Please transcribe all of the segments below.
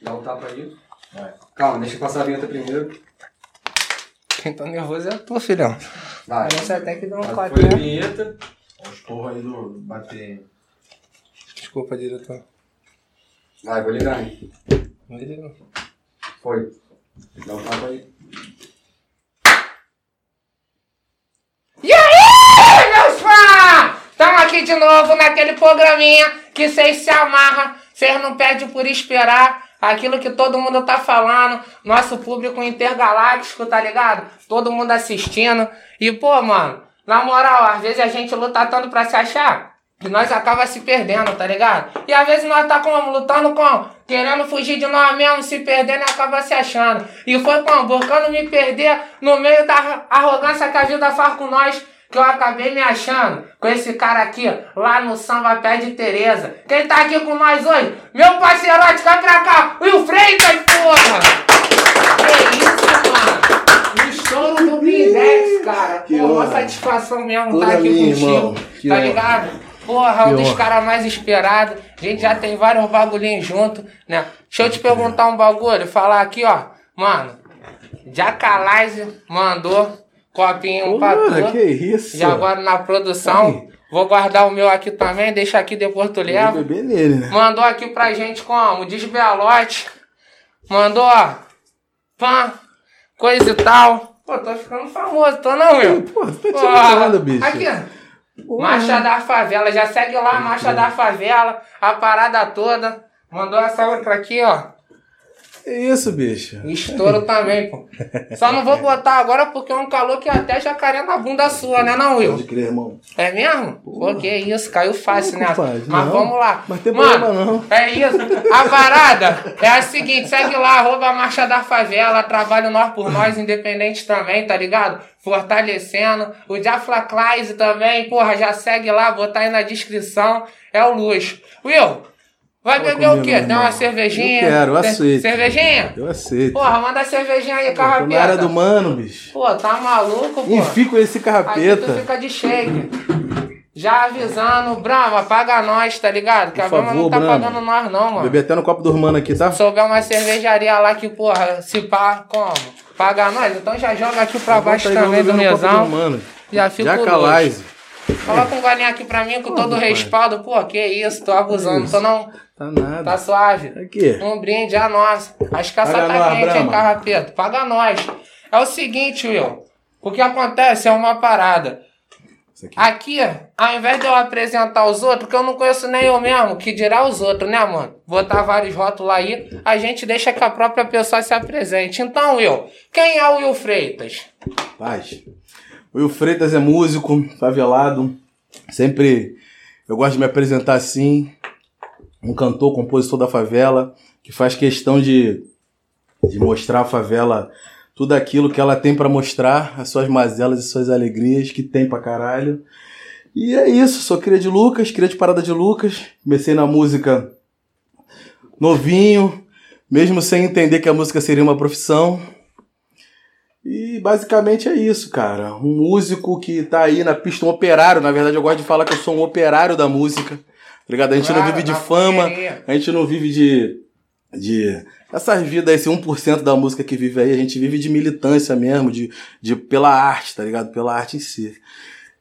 Dá um tapa aí. Vai. Calma, deixa eu passar a vinheta primeiro. Quem tá nervoso é tu, filhão. Vai. Parece até que deu um Foi a quadrinho. vinheta. Os porra aí do bater. Desculpa, diretor. Vai, vou ligar aí. Não liga, não. Foi. Dá um tapa aí. E aí, meus fãs? Estamos aqui de novo naquele programinha que vocês se amarram, vocês não perdem por esperar aquilo que todo mundo tá falando, nosso público intergaláctico, tá ligado? Todo mundo assistindo. E, pô, mano, na moral, às vezes a gente luta tanto pra se achar que nós acaba se perdendo, tá ligado? E às vezes nós tá como? Lutando com? Querendo fugir de nós mesmos, se perdendo e acaba se achando. E foi como? Buscando me perder no meio da arrogância que a vida faz com nós. Que eu acabei me achando com esse cara aqui, lá no Samba Pé de Tereza. Quem tá aqui com nós hoje? Meu parceirote, vai pra cá! Will Freitas, porra! Que isso, mano? O estouro do Blindex, cara. Que Pô, uma satisfação mesmo Toda estar aqui minha, contigo. irmão. Que tá ligado? Porra, um Que dos caras mais esperados. A gente já tem vários bagulhinhos junto, né? Deixa eu te perguntar um bagulho, falar aqui, ó. Mano, Jacalise mandou copinho pra Porra, tu. que isso? Já agora na produção. Aí. Vou guardar o meu aqui também, deixa aqui depois tu leva. nele, né? Mandou aqui pra gente como? Desbealote. Mandou, ó. Pã. Coisa e tal. Pô, tô ficando famoso, tô não, eu. Pô, tu tá tirando bicho. Aqui, ó. Porra. Marcha da Favela. Já segue lá, Marcha da Favela. A parada toda. Mandou essa outra aqui, ó. Que isso, bicho? Estouro também, pô. Só não vou botar agora porque é um calor que até jacaré na bunda sua, né, não, Will? Pode crer, irmão. É mesmo? Pô, que isso, caiu fácil, né? compadre, Mas não. vamos lá. Mas tem Mano, problema não. É isso. A parada é a seguinte: segue lá, arroba Marcha da Favela, trabalho nós por nós, independente também, tá ligado? Fortalecendo. O Jafla Claise também, porra, já segue lá, botar aí na descrição. É o luxo. Will, vai beber o quê? Tem uma cervejinha? Eu quero, eu aceito. Cervejinha? Eu aceito. Porra, manda a cervejinha aí, Pô, tô na área carrapeta. do mano, bicho. Pô, tá maluco, pô? Enfim com esse Aqui tu carrapeta. fica de shake. Já avisando, Brahma, paga nós, tá ligado? Que a Por Brahma não tá Brahma. pagando nós, não, mano. Beber até no copo do mano aqui, tá? Se souber uma cervejaria lá que, porra, se pá, como? Paga nós, então já joga aqui pra baixo aí, também do mesão. do mano. Já fico Jacalise. Coloca um galinho aqui pra mim com todo rapaz. respaldo. Pô, que isso, tô abusando, Isso. tô não. Tá nada. Tá suave. Aqui. Um brinde a nós. As caças Paga tá nós, quente, hein, carrapeto? Paga nós. É o seguinte, Will. O que acontece é uma parada. Aqui. Aqui, ao invés de eu apresentar os outros, que eu não conheço nem eu mesmo, que dirá os outros, né, mano? Botar vários rótulos aí, a gente deixa que a própria pessoa se apresente. Então, Will, quem é o Will Freitas? Paz. O Will Freitas é músico, favelado. Sempre eu gosto de me apresentar assim. Um cantor, compositor da favela, que faz questão de, de mostrar a favela tudo aquilo que ela tem pra mostrar, as suas mazelas e suas alegrias, que tem pra caralho. E é isso, sou cria de Lucas, cria de Parada de Lucas. Comecei na música novinho, mesmo sem entender que a música seria uma profissão. E basicamente é isso, cara. Um músico que tá aí na pista, um operário. Na verdade, eu gosto de falar que eu sou um operário da música. Tá ligado? A gente não Claro, vive de fama, correria. a gente não vive de. de essas vidas, esse 1% da música que vive aí, a gente vive de militância mesmo, de, de pela arte, tá ligado? Pela arte em si.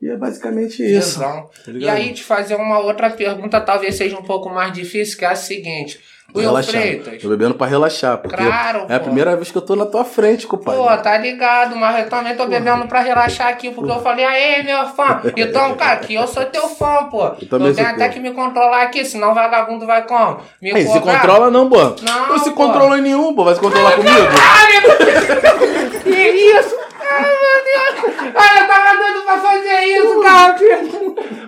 E é basicamente isso. Tá E aí, te fazer uma outra pergunta, talvez seja um pouco mais difícil, que é a seguinte. Will relaxar. Freitas. Tô bebendo pra relaxar, porque Claro, é a pô. primeira vez que eu tô na tua frente, compadre. Pô, tá ligado, mas eu também tô bebendo pra relaxar aqui, porque eu falei, aê, meu fã. Então, cara, aqui eu sou teu fã, pô. Eu, também tenho sou até teu. que me controlar aqui, senão o vagabundo vai como? Me Aí, se controla não, pô. Não, Não se pô. controla em nenhum, pô. Vai se controlar comigo? Caralho! que isso? Ai, meu Deus! Ai, eu tava doido pra fazer isso, cara.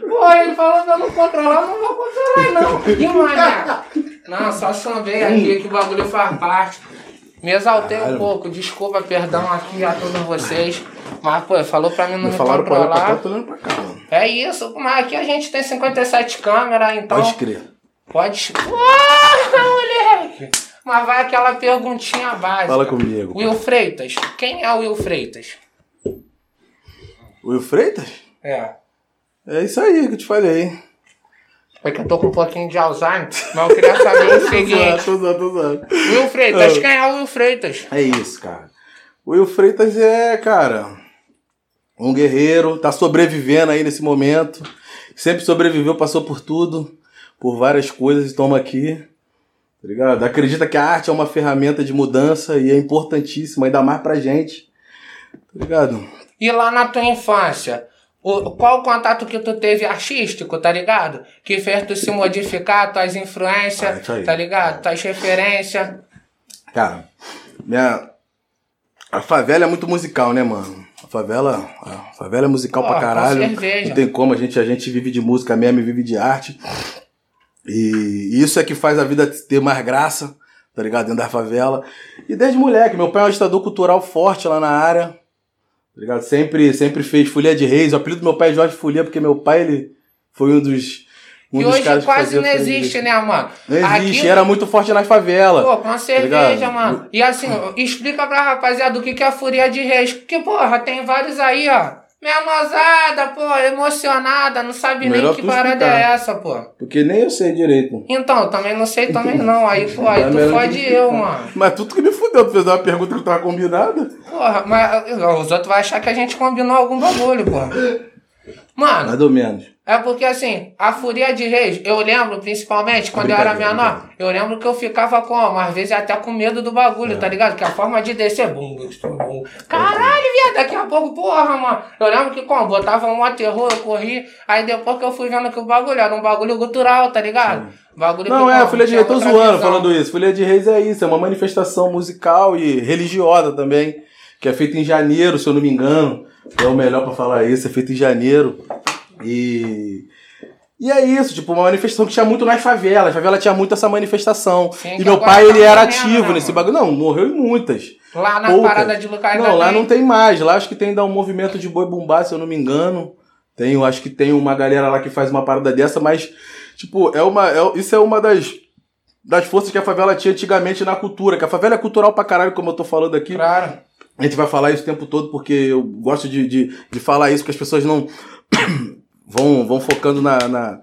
Pô, ele falou pra eu não controlar, eu não vou controlar, não. E, mané? Não, só chambei aqui que o bagulho faz parte. Me exaltei um pouco, desculpa, perdão aqui a todos vocês. Mas, pô, falou pra mim não Me me falaram pra olhar pra cá, controlar. tô pra cá, mano. É isso, mas aqui a gente tem 57 câmeras, então. Pode crer. Pode. Porra, moleque! Mas vai aquela perguntinha básica. Fala comigo. Will Freitas. Quem é o Will Freitas? Will Freitas? É. É isso aí que eu te falei. É que eu tô com um pouquinho de Alzheimer, mas eu queria saber o seguinte. Tô zoando, tô zoando. Will Freitas, Ah. quem é o Will Freitas? É isso, cara. O Will Freitas é, cara, um guerreiro, tá sobrevivendo aí nesse momento. Sempre sobreviveu, passou por tudo, por várias coisas e estamos aqui. Tá ligado? Acredita que a arte é uma ferramenta de mudança e é importantíssima, ainda mais pra gente. Tá ligado? E lá na tua infância, o, qual o contato que tu teve artístico, tá ligado? Que fez tu se modificar, tuas Ah, influências, aí. tá ligado? Tuas referências. Cara, minha. A favela é muito musical, né, mano? A favela, a favela é musical Pô, pra caralho. Não tem como, a gente, a gente vive de música mesmo e vive de arte. E isso é que faz a vida ter mais graça, tá ligado? Dentro da favela. E desde moleque, meu pai é um agitador cultural forte lá na área. Tá ligado? Sempre, sempre fez folia de reis. O apelido do meu pai é Jorge Folia, porque meu pai, ele foi um dos. Um e dos hoje quase não existe, né, mano? Não existe, Aqui- era muito forte nas favelas. Pô, com cerveja, ligado? mano. E assim, explica pra rapaziada o que que é a Fúria de Reis. Porque, porra, tem vários aí, ó. Menosada, pô, emocionada, não sabe Melhor nem que parada explicar. é essa, pô. Porque nem eu sei direito. Então, eu também não sei também não. Aí, pô, aí tu fode eu, mano. Mas tu que me fudeu, tu fez uma pergunta que tava combinada. Porra, mas os outros vão achar que a gente combinou algum bagulho, porra. Mano, Mais ou menos. é porque assim, a Furia de Reis, eu lembro principalmente quando eu era menor, eu lembro que eu ficava como, às vezes até com medo do bagulho, tá ligado? Que a forma de descer, bum, bum. Caralho, viado, daqui a pouco, porra, mano. Eu lembro que como, botava um terror, eu corri, aí depois que eu fui vendo que o bagulho era um bagulho gutural, tá ligado? Bagulho Não, que, é, como, Folha de Reis, tô zoando visão. falando isso. Folha de Reis é isso, é uma manifestação musical e religiosa também, que é feita em janeiro, se eu não me engano. É o melhor pra falar isso, é feita em janeiro. E. E é isso, tipo, uma manifestação que tinha muito nas favelas. A favela tinha muito essa manifestação. Sim, e meu pai, tá ele era ativo né, nesse bagulho. Não, morreu em muitas. Lá na Poucas. parada de Lucas Não, lá não tem mais. Lá acho que tem ainda um movimento de boi bumbá, se eu não me engano. Tem, acho que tem uma galera lá que faz uma parada dessa, mas, tipo, é uma. é- isso é uma das, das forças que a favela tinha antigamente na cultura. Que a favela é cultural pra caralho, como eu tô falando aqui. Claro. A gente vai falar isso o tempo todo porque eu gosto de, de, de falar isso, porque as pessoas não vão, vão focando na, na-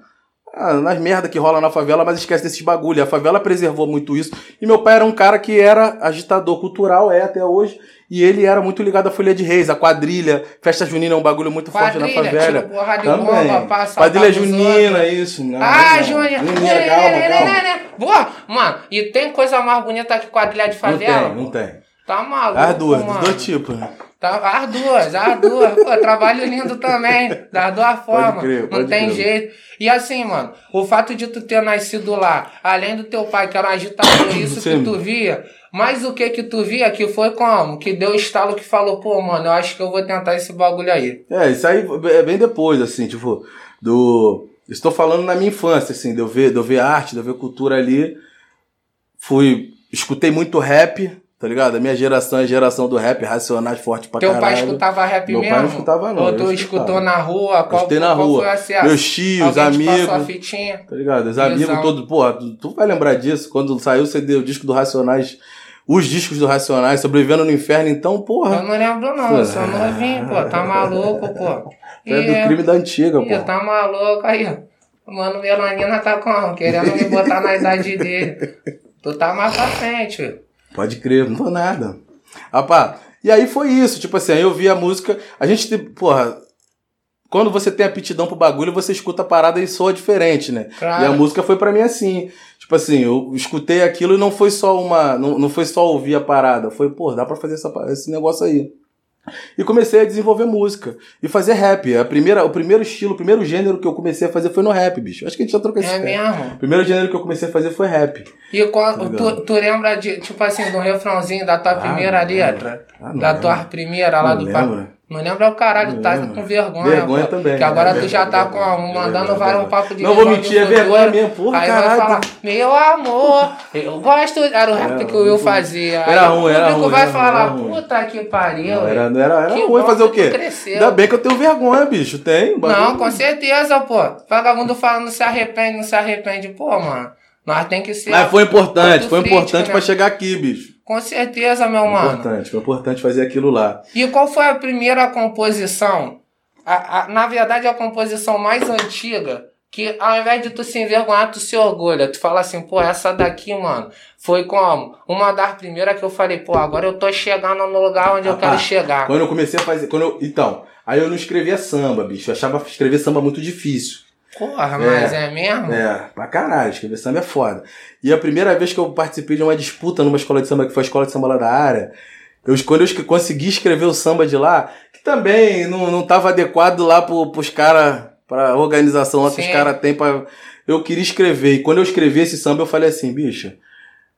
ah, nas merda que rola na favela, mas esquece desses bagulho. A favela preservou muito isso. E meu pai era um cara que era agitador cultural, é até hoje. E ele era muito ligado à Folha de Reis, a quadrilha. Festa junina é um bagulho muito forte na Quadrilha, favela. tira porrada de bomba, passa Quadrilha junina, outros. isso. Não, Ah, não. Júnior. Junina, calma, calma. Boa, mano, e tem coisa mais bonita que quadrilha de Não favela? tem, não tem. Tá maluco, As duas, dos mano. dois tipos, né? Tá, as duas, as duas. Pô, trabalho lindo também, das duas formas. crer, não tem crer. jeito. E assim, mano, o fato de tu ter nascido lá, além do teu pai que era um agitador, isso Sim. que tu via, mas o que que tu via que foi como? Que deu estalo que falou, pô, mano, eu acho que eu vou tentar esse bagulho aí. É, isso aí é bem depois, assim, tipo, do. Estou falando na minha infância, assim, de eu ver, de eu ver arte, de eu ver cultura ali. Fui. Escutei muito rap, tá ligado? A minha geração é a geração do rap, racionais forte pra Teu caralho. pai escutava rap Meu pai mesmo? não escutava, não, Ou eu tu escutou na rua? Qual, escutei na qual rua. foi? Meus tios, passou a amigos. fitinha? Tá ligado? Os amigos todos, porra, tu, tu vai lembrar disso, quando saiu o CD, o disco do Racionais, os discos do Racionais, sobrevivendo no inferno, então, Eu porra. não lembro não, eu sou novinho, pô, tá maluco, pô. É do crime da antiga, pô. tá maluco aí. Mano, Melanina tá como? Querendo me botar na idade dele. Tu tá mais pra frente. Pode crer, não tô nada. Rapá, e aí foi isso, tipo assim, aí eu vi a música, a gente, porra, quando você tem aptidão pro bagulho, você escuta a parada e soa diferente, né? Claro. E a música foi pra mim assim, tipo assim, eu escutei aquilo e não foi só uma, não, não foi só ouvir a parada, foi, pô, dá pra fazer essa, esse negócio aí. E comecei a desenvolver música e fazer rap. A primeira, o primeiro estilo, o primeiro gênero que eu comecei a fazer foi no rap, bicho. Acho que a gente já trocou esse É mesmo? O primeiro gênero que eu comecei a fazer foi rap. E quando, Tá tu, tu lembra de, tipo assim, do refrãozinho da tua Ah, primeira letra? Ah, da lembro. tua primeira lá Não do lembro. Não lembra o caralho, tá com vergonha. Vergonha também, Que agora né? tu já tá com, mandando vergonha, vários vergonha. papos de Não vou mentir, é o vergonha mesmo, porra, Aí caralho. vai falar, meu amor, eu gosto. Era o rap Era que o Will fazia. Era o ruim, era público ruim, vai era ruim, falar, puta que pariu. Não, era, não era, era Que ruim fazer o quê? cresceu. Ainda bem que eu tenho vergonha, bicho. Tem. bagulho- Não, com certeza, pô. Vagabundo falando não se arrepende, não se arrepende. Pô, mano, nós tem que ser. Mas foi importante, foi importante né? pra chegar aqui, bicho. Com certeza, meu Foi mano. importante, foi importante fazer aquilo lá. E qual foi a primeira composição? A- a- na verdade, a composição mais antiga que ao invés de tu se envergonhar, tu se orgulha. Tu fala assim, pô, essa daqui, mano, foi como? Uma das primeiras que eu falei, pô, agora eu tô chegando no lugar onde eu Rapaz, quero chegar. Quando eu comecei a fazer. Quando eu, então, aí eu não escrevia samba, bicho. Eu achava escrever samba muito difícil. Porra, mas é, mesmo? É, pra caralho, escrever samba é foda. E a primeira vez que eu participei de uma disputa numa escola de samba, que foi a escola de samba lá da área, eu, quando eu esque- consegui escrever o samba de lá, que também não, não tava adequado lá pro, pros caras, pra organização lá que os Sim. caras têm pra. Eu queria escrever. E quando eu escrevi esse samba, eu falei assim, bicho,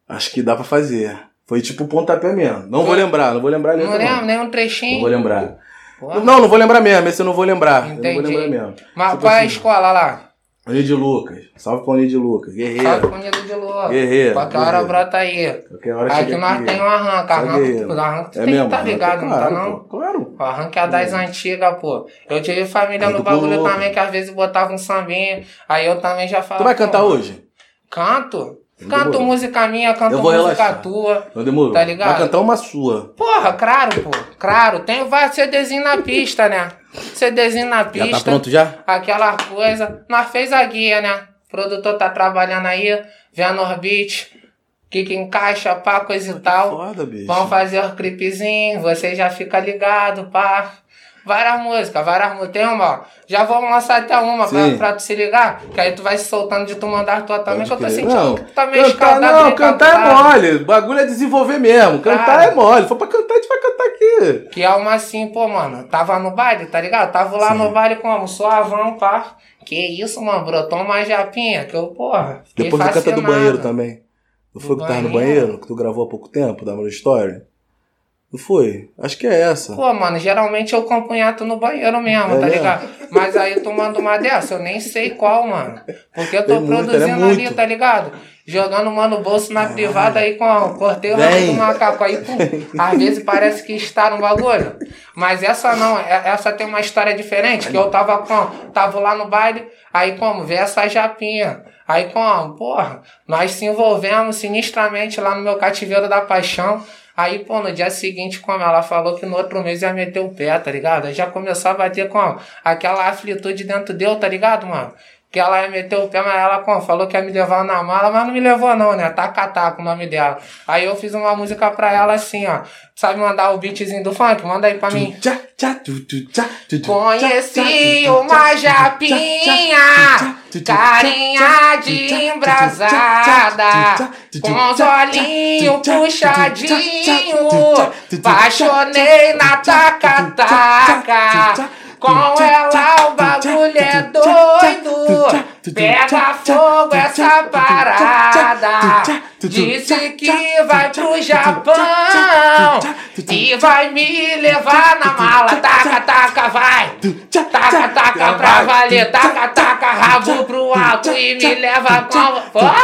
acho que dá pra fazer. Foi tipo pontapé mesmo. Não vou lembrar, não vou lembrar a Não lembro, nem um Não trechinho. vou lembrar. Porra. Não, não vou lembrar mesmo. Esse eu não vou lembrar. Eu não Entendi. vou lembrar mesmo. Mas Tipo qual é a assim, escola lá? Oni de Lucas. Salve pra Oni de Lucas. Salve Guerreiro. com o Nido de Lua. Guerreiro, Qualquer hora brota aí. Qualquer hora Aqui nós aqui. tem um arranca. Arranca, arranca tu É tem mesmo? que tá ligado, não tá não? Claro. O arranque é das antigas, pô. Eu tive família É no bagulho também, que às vezes botava um sambinha. Aí eu também já falava. Tu vai cantar hoje? Canto. Canto demorou. música minha, canto música relaxar. tua. Não demorou? Tá ligado? Vai cantar uma sua. Porra, claro, pô. Claro. Tem vários CDzinho na pista, né? CDzinho na pista. Já tá pronto já? Aquela coisa. Nós fez a guia, né? O produtor tá trabalhando aí, vendo os beats, o que que encaixa, pá, coisa e tal. Foda, bicho. Vamos fazer os clipezinhos, você já fica ligado, pá. Várias músicas, várias músicas. Tem uma, ó. Já vamos lançar até uma pra, pra tu se ligar. Que aí tu vai se soltando de tu mandar a tua também, que eu tô Pode sentindo Não, que tu tá meio cantar, não, cantar é capturado. mole. O bagulho é desenvolver mesmo. Cantar Cara. é mole. For pra cantar, a gente vai cantar aqui. Que é uma assim, pô, mano. Tava no baile, tá ligado? Tava lá Sim. no baile como? Suavão, pá. Que isso, mano, brotou uma japinha. Que eu, porra. Depois tu canta do banheiro também. Não foi Do que tava no banheiro? Que tu gravou há pouco tempo, da Amor Story? Não foi? Acho que é essa. Pô, mano, geralmente eu compunhato no banheiro mesmo, É tá mesmo? ligado? Mas aí tu manda uma dessa, eu nem sei qual, mano. Porque eu tô Tem muita, produzindo né? ali, Muito. tá ligado? Jogando mano bolso na privada aí com a, cortei o rabo do macaco aí, pum. Às vezes parece que está no bagulho. Mas essa não, é- essa tem uma história diferente, que eu tava com, tava lá no baile, aí como, vê essa japinha. Aí como, porra, nós se envolvemos sinistramente lá no meu cativeiro da paixão. Aí, pô, no dia seguinte, como ela falou que no outro mês ia meter o pé, tá ligado? Já começou a bater com aquela aflitude dentro deu, tá ligado, mano? Que ela ia meter o pé, mas ela como, falou que ia me levar na mala, mas não me levou não, né? Tacatá com o nome dela. Aí eu fiz uma música pra ela assim, ó. Sabe mandar o beatzinho do funk? Manda aí pra mim. Conheci uma japinha, carinha de embrasada, com os olhinhos puxadinho, apaixonei na taca-taca, com ela o bagulho é doido, pega fogo essa parada, disse que vai pro Japão, e vai me levar na mala, taca, taca, vai. Taca, taca pra valer, taca, taca, rabo pro alto e me leva com. Porra!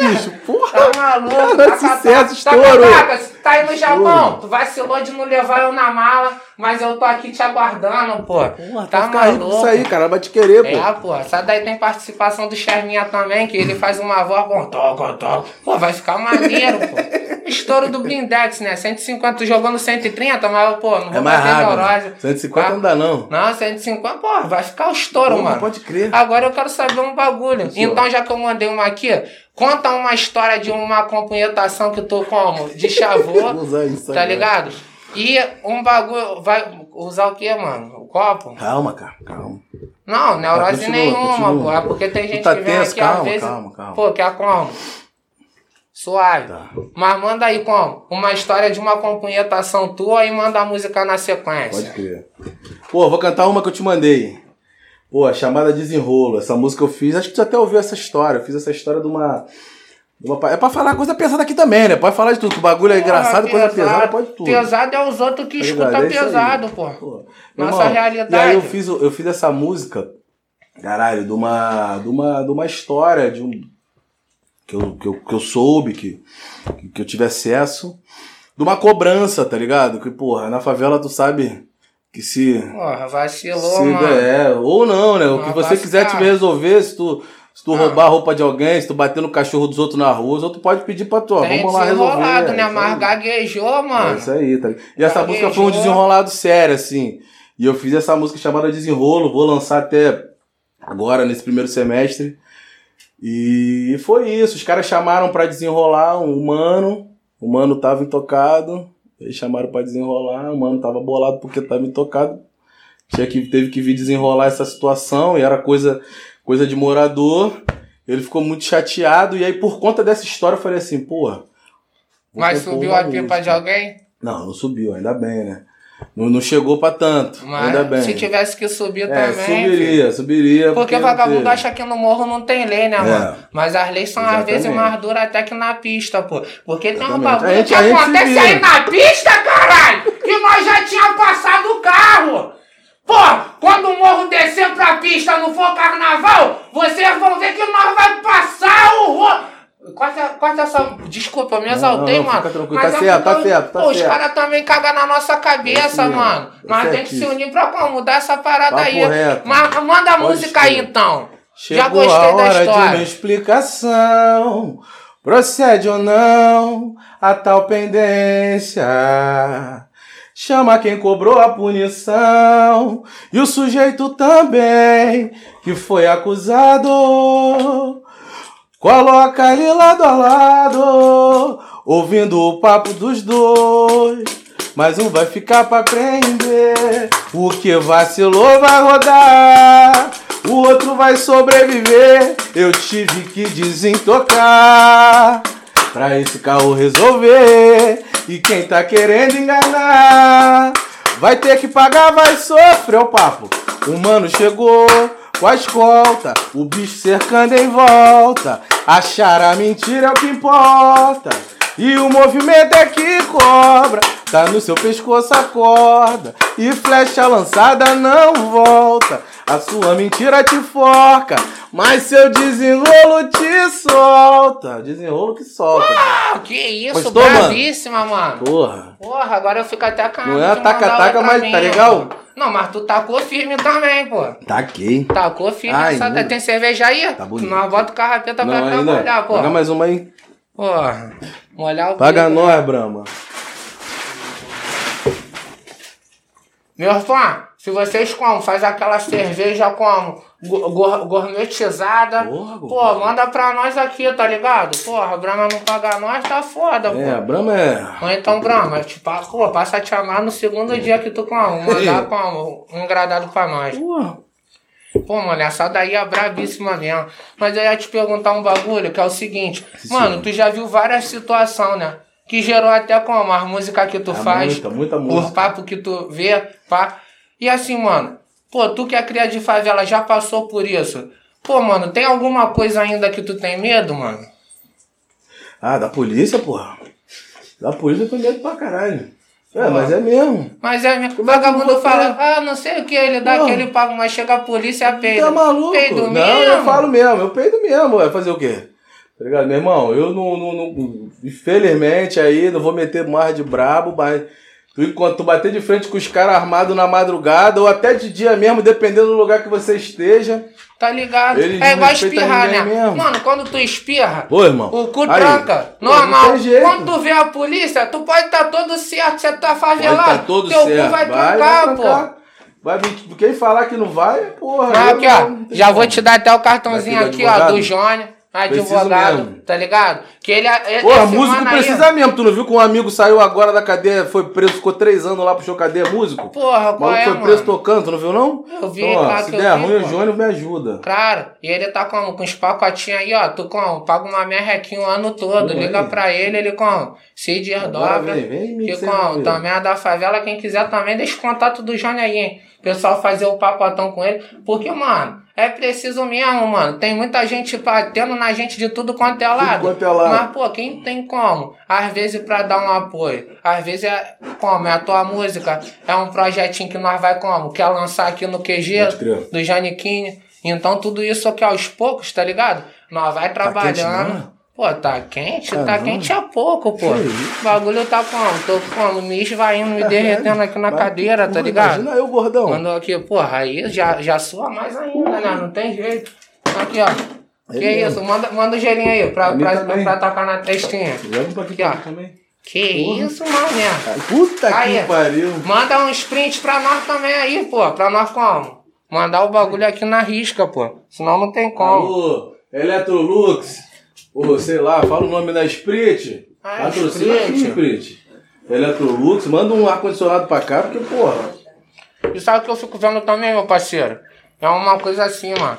Bicho, porra. Tá maluco? Cara, Taca, sucesso, taca, estouro. taca, se tá aí no Japão, tu vacilou de não levar eu na mala, mas eu tô aqui te aguardando, pô. Porra, Tá maluco? disso aí, cara. Vai te querer, pô. É, pô, essa daí tem participação do Cherminha também, que ele faz uma voz com toca, toca. Pô, vai ficar maneiro, pô. Estouro do Blindex, né? 150, tu jogou no 130, mas, pô, não vou É mais bater rápido. neurose. 150 Tá? não dá, não. Não, 150, pô, vai ficar o estouro, Porra, mano. pode crer. Agora eu quero saber um bagulho. Então, já que eu mandei uma aqui, conta uma história de uma compunhetação que tu como? De chavô, tá agora. ligado? E um bagulho. Vai usar o quê, mano? O copo? Calma, cara, calma. Não, neurose Continua, nenhuma, continua. pô. É porque tem gente tá que vem tenso, aqui calma, às vezes. calma, calma. Pô, quer como? Suave. Tá. Mas manda aí como? Uma história de uma compunhetação tua e manda a música na Pode sequência. crer. Pô, vou cantar uma que eu te mandei. Pô, a chamada Desenrolo. Essa música eu fiz. Acho que tu até ouviu essa história. Eu fiz essa história de uma. de uma pa- é pra falar coisa pesada aqui também, né? Pode falar de tudo. O bagulho é engraçado, coisa pesada, pode tudo. Pesado é os outros que Tá escutam? É aí. pesado, pô. Pô, Nossa irmão, realidade. E aí eu fiz, eu fiz essa música, caralho, de uma, de uma, de uma história, de um. Que eu, que eu, que eu soube, que, que eu tive acesso, de uma cobrança, tá ligado? Que, porra, na favela tu sabe que se. Porra, vacilou, se mano. é, ou não, né? O que você quiser te resolver, se tu. Se tu Ah. roubar a roupa de alguém, se tu bater no cachorro dos outros na rua, os outros podem pedir pra tu, ó, vamos lá resolver. desenrolado, é né? Mas gaguejou, É mano. isso aí, tá? E essa Gaguejou. música foi um desenrolado sério, assim. E eu fiz essa música chamada Desenrolo, vou lançar até agora nesse primeiro semestre. E foi isso. Os caras chamaram pra desenrolar um mano. O mano tava intocado. Eles chamaram pra desenrolar. O mano tava bolado porque tava intocado. Tinha que, teve que vir desenrolar essa situação. E era coisa, coisa de morador. Ele ficou muito chateado. E aí, por conta dessa história, eu falei assim: porra. Mas subiu a pipa de alguém? Não, não subiu, ainda bem, né? Não, não chegou pra tanto, Mas ainda bem. se tivesse que subir é, também. filho. subiria, subiria. Porque não vagabundo acha que no morro não tem lei, né, É. mano? Mas as leis são às vezes Exatamente. mais duras até que na pista, pô. Porque tem um Exatamente. bagulho que acontece aí na pista, caralho! Que nós já tinha passado o carro! Pô, quando o morro descer pra pista não for carnaval, vocês vão ver que nós vai passar o ro... Corta, corta essa. Desculpa, eu me exaltei, não, mano. fica. Mas Tá é certo, tá certo, tá pô, Os certo. caras também cagam na nossa cabeça, É mano. tá Nós tem que se unir pra como? mudar essa parada aí. reto. Mas manda a Pode música aí, crer. então. Chegou Já gostei a da hora de história. uma explicação. Procede ou não a tal pendência? Chama quem cobrou a punição e o sujeito também que foi acusado. Coloca ele lado a lado, ouvindo o papo dos dois. Mas um vai ficar pra prender. O que vacilou vai rodar. O outro vai sobreviver. Eu tive que desentocar. Pra esse carro resolver. E quem tá querendo enganar. Vai ter que pagar, vai sofrer o papo. O mano chegou com a escolta, o bicho cercando em volta. Achar a mentira é o que importa. E o movimento é que cobra. Tá no seu pescoço a corda. E flecha lançada não volta. A sua mentira te foca. Mas seu desenrolo te solta. Desenrolo que solta. Ah, que isso, Gostou, mano? bravíssima, mano. Porra. Porra, agora eu fico até canado. Não é taca-taca, outra mas tá minha, legal? pô. Não, mas tu tacou firme também, pô. Taquei. Tacou firme Ai, essa. não. Tem cerveja aí? Tá bonito. Nós bota o carrapeta Não, pra trabalhar, pô. Paga mais uma aí. Porra. Molhar o Paga bico. nós, Brahma. Meu fã, se vocês como, faz aquela cerveja como go- go- gourmetizada, Porra, pô, manda pra nós aqui, tá ligado? Porra, a Brahma não paga nós, tá foda, É, a pô. Brahma é. Ou então, Brahma, tipo, pô, passa a te amar no segundo dia que tu como, mandar como um engradado pra nós. Porra. Pô, mano, essa daí é brabíssima mesmo. Mas eu ia te perguntar um bagulho, que é o seguinte. mano, tu já viu várias situações, né? Que gerou até como as músicas que tu Ah, faz. muita, muita Os música. papos que tu vê, pá. E assim, mano, pô, tu que é cria de favela já passou por isso. Pô, mano, tem alguma coisa ainda que tu tem medo, mano? Ah, da polícia, porra. Da polícia eu tô medo pra caralho. É, mas é mesmo. Mas é mesmo. Como é Vagabundo fala, ah, não sei o que, ele dá aquele papo, mas chega a polícia, peida. Tá maluco? Peido não, mesmo. eu falo mesmo, eu peido mesmo, vai fazer o quê? Tá ligado? Meu irmão, eu não, não, não- Infelizmente aí, não vou meter mais de brabo, mas. Tu, enquanto tu bater de frente com os caras armados na madrugada, ou até de dia mesmo, dependendo do lugar que você esteja. Tá ligado? Ele é não igual espirrar, né? mesmo. Mano, quando tu espirra, Pô, irmão. o cu aí, tranca. não Normal. Quando tu vê a polícia, tu pode estar todo certo, você tá Pode favelado. tá todo teu certo. cu vai vai, trancar, vai pô. Vai quem falar que não vai, porra. Eu aqui, não- ó, não já vou te dar até o cartãozinho aqui, ó, do Preciso advogado, mesmo. tá ligado? Que ele, ele Porra, esse músico precisa mesmo. Tu não viu que um amigo saiu agora da cadeia, foi preso, ficou três anos lá, puxou cadeia, músico? Porra, qual é, foi mano? preso tocando, tu não viu não? Eu vi, então, ó, claro se der ruim, o Jônio me ajuda. Claro, e ele tá como? Com os pacotinhos aí, ó. Tu como? Paga uma merrequinha o ano todo. Pô, Liga aí. pra ele, ele como? Se de Agora dobra. vem, vem Que como? ver. Também é da favela, quem quiser também, deixa o contato do Johnny aí, hein? O pessoal fazer o papotão com ele. Porque, mano, é preciso mesmo, mano. Tem muita gente batendo na gente de tudo quanto é lado. quanto é lado. Mas, pô, quem tem como? Às vezes pra dar um apoio. Às vezes é como? É a tua música. É um projetinho que nós vai como? Quer lançar aqui no QG do Janiquinho. Então tudo isso aqui aos poucos, tá ligado? Nós vai trabalhando. não? Pô, tá quente? Ah, tá não. quente há pouco, pô. Que isso? O bagulho tá como? Tô como? Me esvaindo, me derretendo aqui na Mas, cadeira, tá ligado? Imagina eu, gordão. Quando aqui, porra, aí já, já sua mais ainda, né? Não tem jeito. Aqui, ó. É que mesmo. isso? Manda, manda o gelinho aí pra, pra, também. pra tacar na testinha. Leva pra aqui Aqui, ó. pra também. Que Porra. isso, mané. Puta Aí. que pariu. Manda um sprint pra nós também aí, pô. Pra nós como? Mandar o bagulho aqui na risca, pô. Senão não tem como. Alô, Electrolux, ou sei lá, fala o nome da Sprit. Ah, Patrocina aqui, Sprit. Electrolux, manda um ar-condicionado pra cá, porque, porra. E sabe o que eu fico vendo também, meu parceiro? É uma coisa assim, mano.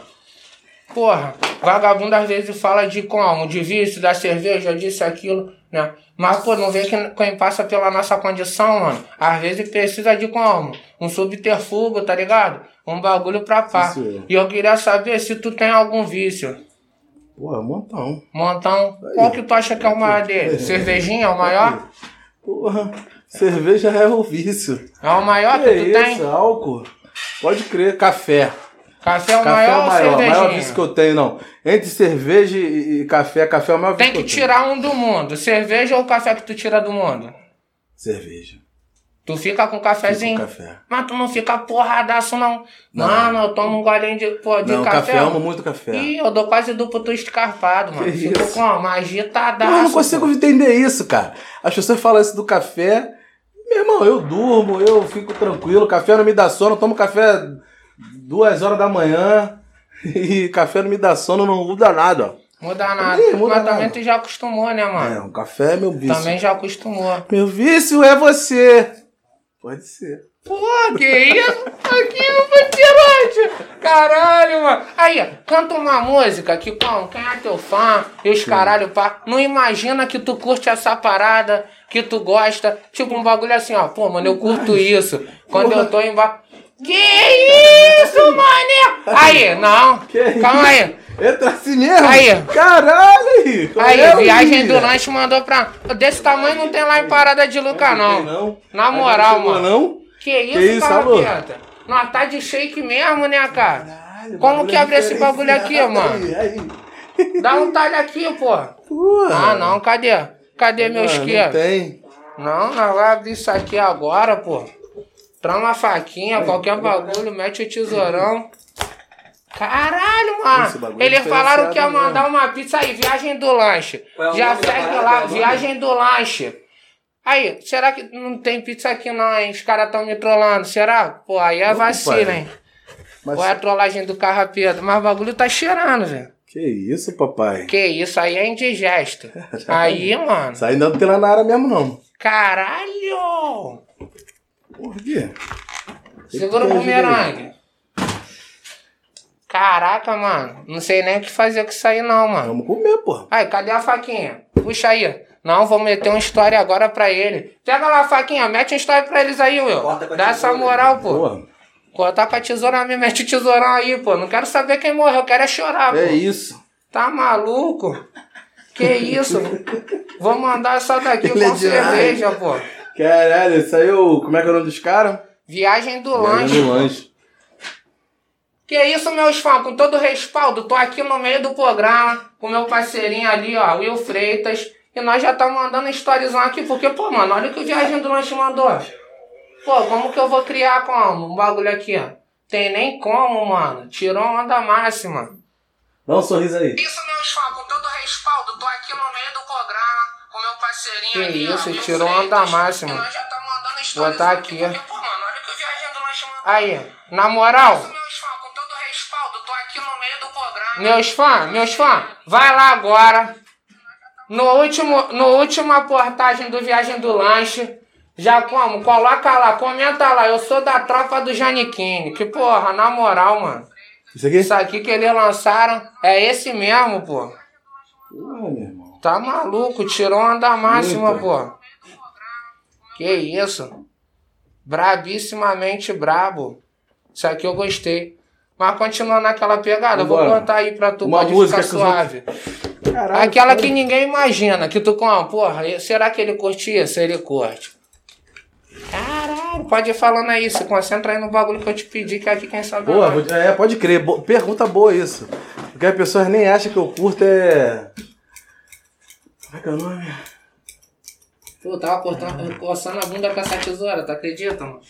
Porra, vagabundo às vezes fala de como? De vício, da cerveja, disso, aquilo, né? Mas, pô, não vê que quem passa pela nossa condição, mano, às vezes precisa de como? Um subterfúgio, tá ligado? Um bagulho pra pá. Isso é. E eu queria saber se tu tem algum vício. Porra, montão. Montão, qual que tu acha que é o maior dele? Cervejinha é o maior? Porra, cerveja é o vício. É o maior que, Que tu tem? álcool? Pode crer, café. Café é o café maior é o maior, maior vício que eu tenho, não. Entre cerveja e, café, café é o maior Tem vício que que eu tirar um do mundo. Cerveja ou café que tu tira do mundo? Cerveja. Tu fica com cafezinho? Com café. Mas tu não fica porradaço, não. Não. Mano, eu tomo um golinho de, pô, de não, café. café, eu amo muito café. Ih, eu dou quase duplo twist carpado, mano. Que Fico isso? com uma agitadaço. Porra, eu não consigo pô. entender isso, cara. As pessoas falam isso do café. Meu irmão, eu durmo, eu fico tranquilo. Café não me dá sono. Eu tomo café duas horas da manhã. E café não me dá sono, não muda nada. Muda nada. Ih, muda Mas nada. também tu já acostumou, né, mano? É, o café é meu vício. Também já acostumou. Meu vício é você. Pode ser. Pô, que isso? Aqui no Bandeirante. Caralho, mano. Aí, ó, canta uma música que, pô, quem é teu fã e os caralho, pá. Não imagina que tu curte essa parada, que tu gosta. Tipo, um bagulho assim, ó. Pô, mano, eu curto isso. Quando eu tô embaixo. Que isso, mané? Aí, não. Que Calma aí. Entra assim mesmo? Aí. Caralho aí. Aí, é, viagem do lanche mandou pra. Desse tamanho não tem lá em Parada de Luca, não. Não. Na Aí moral, mano. Não? Que isso, Que isso? Carapeta? Nós tá de shake mesmo, né, cara? Caralho, Como que abre esse bagulho aqui, diferenciado mano? Aí, aí. Dá um talho aqui, pô. Ah, não, cadê? Cadê meu isqueiro? Não tem. Não, nós vamos abrir isso aqui agora, pô. Trama a faquinha, qualquer bagulho, mete o tesourão. Caralho, mano. é Eles falaram que ia mandar uma pizza aí, viagem do lanche. É Já segue lá, viagem do lanche. Aí, será que não tem pizza aqui não, hein? Os caras tão me trollando, será? Pô, aí é vacina, hein? Mas Ou é a trollagem do carrapedo? Mas o bagulho tá cheirando, velho. que isso, papai? Que isso, aí é indigesto. Aí, mano. Isso aí não tem lá na área mesmo, não. Caralho! Por quê? Segura o bumerangue. Caraca, mano. Não sei nem o que fazer com isso aí, não, mano. Vamos comer, pô. Aí, cadê a faquinha? Puxa aí. Não, vou meter uma história agora pra ele. Pega lá a faquinha, mete uma história pra eles aí, Will. Corta com a Dá essa tesoura. moral, pô. Porra. Cortar com a tesoura mesmo, mete o tesourão aí, pô. Não quero saber quem morreu, eu quero é chorar, pô. É isso. Tá maluco? Que isso? Vou mandar essa daqui Ele é com cerveja, pô. Caralho, isso aí o. Como é que é o nome dos caras? Viagem do Viagem lanche. do lanche. Que isso, meus fãs, com todo respeito, tô aqui no meio do programa com meu parceirinho ali, ó, Will Freitas. E nós já estamos mandando storyzão aqui, porque, pô, mano, olha o que o Viagem do Lanche mandou. Pô, como que eu vou criar como? Um bagulho aqui, ó. Tem nem como, mano. Tirou onda máxima. Dá um sorriso aí. Isso, meus fãs, com todo respeito, tô aqui no meio do programa com meu parceirinho Que ali, isso, ó, tirou Freitas. onda máxima. Nós já estamos mandando Botar storyzão aqui. porque, pô, mano, olha o que o Viagem do Lanche mandou. Aí, na moral... Meus fãs, com todo respaldo, tô aqui no meio do programa. Meus fãs, meus fãs, vai lá agora. No último, no última portagem do Viagem do Lanche. Já como? Coloca lá, comenta lá. Eu sou da tropa do Janiquine. Que porra, na moral, mano. Isso aqui? Isso aqui que eles lançaram é esse mesmo, pô. Irmão. Tá maluco, tirou onda máxima, Eita. pô. Que isso? Brabissimamente brabo. Isso aqui eu gostei. Mas continuando naquela pegada, eu vou Vambora. contar aí pra tu, Uma pode música ficar que suave. Caralho. Aquela cara. que ninguém imagina, que tu com, porra, será que ele curte isso? Ele curte. Caralho, pode ir falando aí, se concentra aí no bagulho que eu te pedi, que aqui quem sabe Boa, é é, pode crer. Pergunta boa isso. Porque as pessoas nem acham que eu curto é. Como é que é o nome? Pô, eu tava cortando, coçando a bunda com essa tesoura, tu acredita, mano?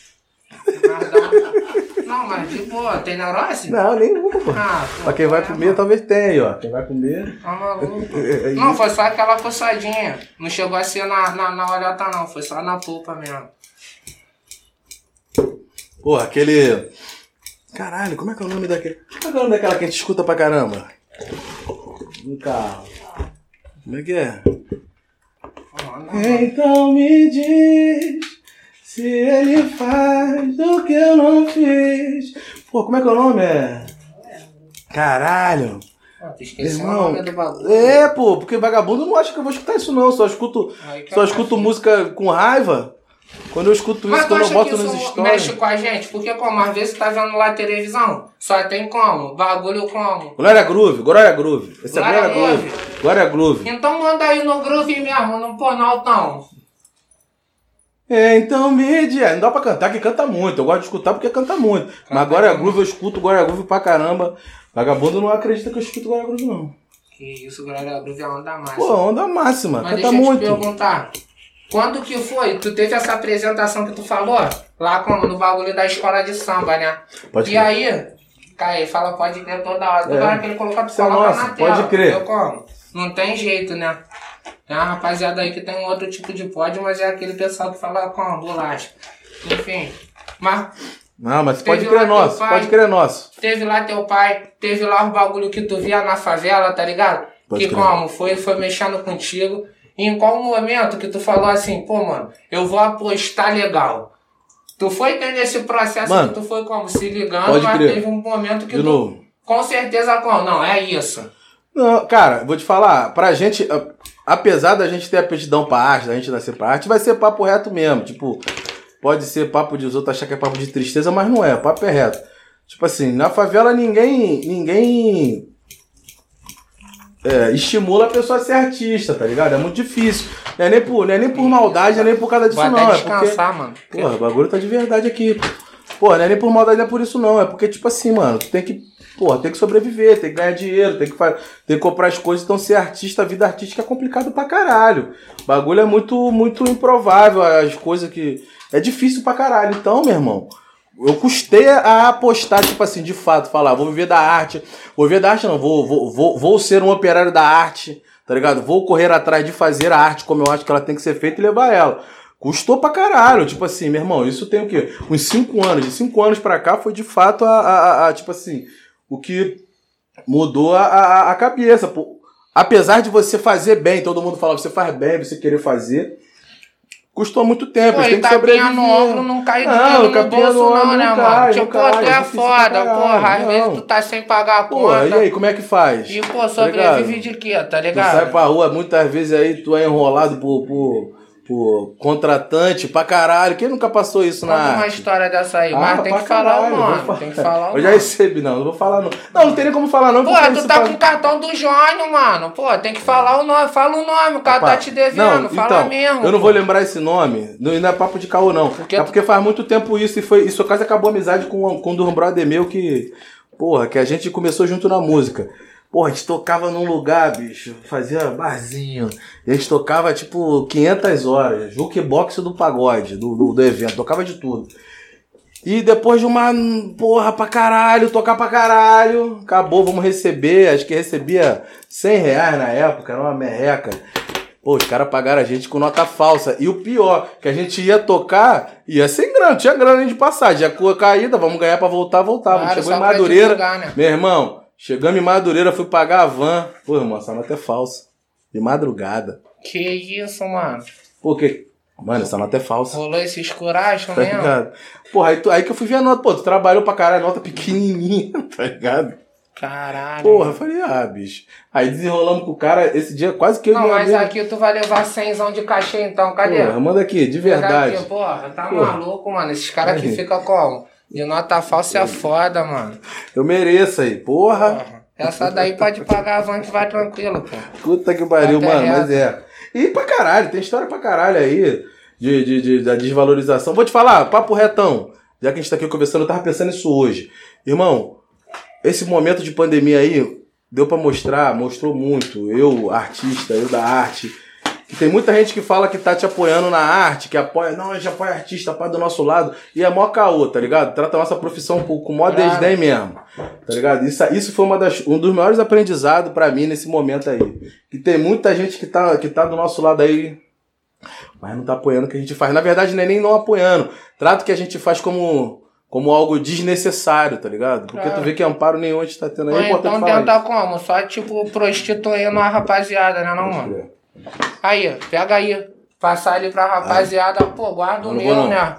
Mas Não, mas de boa, tem neurose? Não, nenhum, pô. Ah, pô, Pra quem vai é, comer, mano. talvez tenha ó. Quem vai comer. Tá maluco. É, é Não, isso. foi só aquela coçadinha. Não chegou a ser na, na, na olhota, não. Foi só na polpa mesmo. Porra, aquele. Caralho, como é que é o nome daquele. Como é que é o nome daquela que a gente escuta pra caramba? No carro. Como é que é? Então me diz se ele faz o que eu não fiz. Pô, como é que é o nome? É. Caralho. Ah, tu esqueceu o Irmão, nome do bagulho. é, pô, porque vagabundo não acha que eu vou escutar isso não. Só escuto, Aí só é escuto música com raiva. Quando eu escuto isso, Mas quando eu boto isso stories. mexe com a gente? Porque como? Às vezes tá vendo lá televisão, só tem como? Bagulho como? Glória Groove, Glória Groove. Esse é Glória Glória Groove. Groove. Glória Groove. Então manda aí no groove mesmo, não. É, então mídia. Não dá pra cantar, que canta muito. Eu gosto de escutar porque canta muito. Mas Glória muito. Groove eu escuto Glória Groove pra caramba. Vagabundo não acredita que eu escuto Glória Groove, não. Que isso, Glória Groove é onda massa. Pô, onda máxima. Mas canta deixa eu muito. te perguntar. Quando que foi? Tu teve essa apresentação que tu falou? Lá como no bagulho da escola de samba, né? Pode e crer. aí, Caí, fala pode crer toda hora. Toda É. hora que ele coloca, tu é coloca na tela. pode crer. Eu como? Não tem jeito, né? É uma rapaziada aí que tem um outro tipo de pódio, mas é aquele pessoal que fala com bolacha. Enfim. Mas Não, mas pode crer teu nosso, pai. pode crer nosso. teve lá teu pai, teve lá os bagulho que tu via na favela, tá ligado? Pode que crer. como? Foi, foi mexendo contigo. Em qual momento que tu falou assim, pô, mano, eu vou apostar legal? Tu foi tendo esse processo Mano, que tu foi como? Se ligando, pode mas crer. teve um momento que De tu. novo. Com certeza, como? Não, é isso. Não, cara, vou te falar, pra gente, apesar da gente ter aptidão pra arte, da gente nascer pra arte, vai ser papo reto mesmo. Tipo, pode ser papo de os outros achar que é papo de tristeza, mas não é, papo é reto. Tipo assim, na favela ninguém. ninguém. É, estimula a pessoa a ser artista, tá ligado? É muito difícil. Não é nem por, não é nem por maldade, não é nem por causa disso, Vou não. até É porque. descansar, mano. Porra, o bagulho tá de verdade aqui. pô. Pô, não é nem por maldade, não é por isso não. É porque, tipo assim, mano, tu tem que. Porra, tem que sobreviver, tem que ganhar dinheiro, tem que, fa- tem que comprar as coisas. Então, ser artista, a vida artística é complicado pra caralho. O bagulho é muito, muito improvável, as coisas que. É difícil pra caralho. Então, meu irmão, eu custei a apostar, tipo assim, de fato, falar, vou viver da arte. Vou viver da arte, não, vou, vou, vou, vou ser um operário da arte, tá ligado? Vou correr atrás de fazer a arte como eu acho que ela tem que ser feita e levar ela. Custou pra caralho, tipo assim, meu irmão, isso tem o quê? Uns 5 anos. De 5 anos pra cá foi de fato a, a, a- a, tipo assim, o que mudou a, a, a cabeça. pô. Apesar de você fazer bem, todo mundo fala, você faz bem, você querer fazer, custou muito tempo, Pô, a gente tem que sobreviver. no ombro não cai Não, no bolso no ombro não, né, não mano? cai, tipo, não cai, tu é foda, porra. Às não. vezes tu tá sem pagar a Pô, conta. e aí, como é que faz? E, pô, Tá sobrevive ligado? de quê, tá Tu ligado? sai pra rua, muitas vezes aí tu é enrolado por, por, por contratante pra caralho. Quem nunca passou isso na Conta uma arte? história dessa aí, Ah, mas tem que falar caralho, o vou nome, falar. tem que falar o Eu já recebi, não, não vou falar não. Não, não tem nem como falar não. Pô, tu tá com o cartão do Jônio, mano. Pô, tem que falar o nome, fala o nome, o cara tá te devendo, não, fala então, mesmo. Eu não vou lembrar esse nome, não, não é papo de caô, não. Porque- É porque faz muito tempo isso e foi. Isso quase acabou a amizade com, com um brother meu que. Porra, que a gente começou junto na música. Porra, a gente tocava num lugar, bicho, fazia barzinho. E a gente tocava tipo 500 horas, jukebox do pagode, do, do, do evento, tocava de tudo. E depois de uma porra pra caralho, tocar pra caralho, acabou, vamos receber. Acho que recebia 100 reais na época, era uma merreca. Pô, os caras pagaram a gente com nota falsa. E o pior, que a gente ia tocar, ia sem grana, tinha grana de passagem. A caída, vamos ganhar pra voltar, voltava. Claro, Chegou em Madureira. divulgar, né? Meu irmão, chegamos em Madureira, fui pagar a van. Pô, irmão, essa nota é falsa. De madrugada. Que isso, mano. Pô, que. Mano, essa nota é falsa. Rolou esse escuracho Tá mesmo? ligado? Porra, aí, tu- aí que eu fui ver a nota. Pô, tu trabalhou pra caralho, nota pequenininha, tá ligado? Caralho. Porra, eu falei, ah, bicho. Aí desenrolamos com o cara, esse dia quase que eu Não, mas amigo- aqui tu vai levar 100 de cachê então, cadê? Porra, manda aqui, de verdade. Aqui, porra, tá Porra. maluco, mano. Esses caras aqui ficam como? De nota falsa é foda, mano. Eu mereço aí, porra. Porra. Essa daí pode pagar a van que vai tranquilo, pô. Puta que pariu, mano, reto. mas é. E pra caralho, tem história pra caralho aí de, de, de- da desvalorização. Vou te falar, papo retão. Já que a gente tá aqui conversando, eu tava pensando nisso hoje. Irmão, esse momento de pandemia aí deu pra mostrar, mostrou muito. Eu, artista, eu da arte. Que tem muita gente que fala que tá te apoiando na arte, que apoia, não, a gente apoia artista, apoia do nosso lado. E é mó caô, tá ligado? Trata a nossa profissão com, com mó Claro. desdém mesmo. Tá ligado? Isso, isso foi uma das, um dos maiores aprendizados pra mim nesse momento aí. Que tem muita gente que tá, que tá do nosso lado aí, mas não tá apoiando o que a gente faz. Na verdade, não é nem não apoiando. Trata o que a gente faz como, como algo desnecessário, tá ligado? Porque tu vê que amparo nenhum a gente tá tendo aí. Ou É então falar tenta isso. como? Só tipo prostituindo a rapaziada, né não, mano? Aí, pega aí. Passar ali pra rapaziada, pô, guarda o Eu não meu, não. né?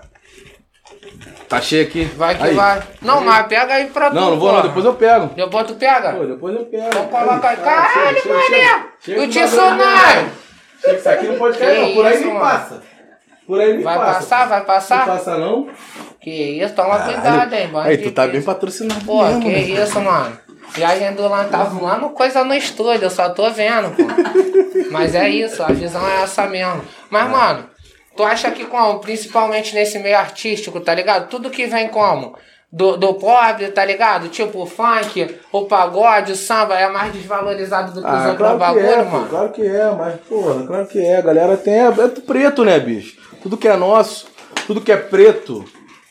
Tá cheio aqui. Vai que Aí. vai. Não, mas pega aí pra tu. Não, não vou não, depois eu pego. Depois tu pega? Pô, depois eu pego. Então coloca aí. Caralho, chega, mané! chega. Chega O Tsunami! Chega, isso aqui não pode cair, não. Por aí isso, nem mano? passa. Por aí nem Vai passa. passar, vai Não passar? passa, não? Que isso, toma cuidado, hein, Aí, tu tá bem patrocinado Pô, mesmo, que né? isso, mano. Viagem do Lan tá voando coisa no estúdio, eu só tô vendo, pô. Mas é isso, a visão é essa mesmo. Mas, mano, tu acha que como, principalmente nesse meio artístico, tá ligado? Tudo que vem como? Do, do pop, tá ligado? Tipo o funk, o pagode, o samba é mais desvalorizado do que os Ah, outros claro que bagulho, é, mano. claro que é, mas, porra, claro que é. A galera tem. É, é preto, né, bicho? Tudo que é nosso, tudo que é preto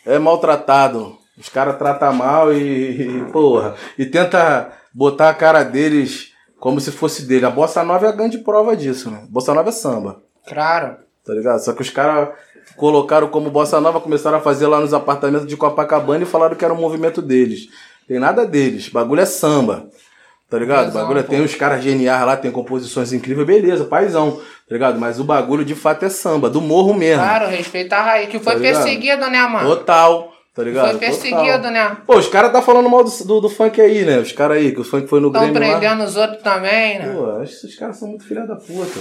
é maltratado. Os caras tratam mal e, porra, e tenta botar a cara deles como se fosse dele. A Bossa Nova é a grande prova disso, né? Bossa Nova é samba, Claro. tá ligado? Só que os caras colocaram como Bossa Nova, começaram a fazer lá nos apartamentos de Copacabana e falaram que era um movimento deles. Tem nada deles, bagulho é samba. Tá ligado? Paizão, bagulho é- pô. tem os caras geniais lá, tem composições incríveis, beleza, paizão, tá ligado? Mas o bagulho de fato é samba, do morro mesmo. Claro, respeita a raiz. Que foi Tá ligado? perseguido, né, mano? Total, tá ligado? Foi perseguido, Total. né? Pô, os caras tá falando mal do, do, do funk aí, né? Os caras aí, que o funk foi no Estão Grêmio lá. prendendo os outros também, né? Pô, acho que esses caras são muito filha da puta.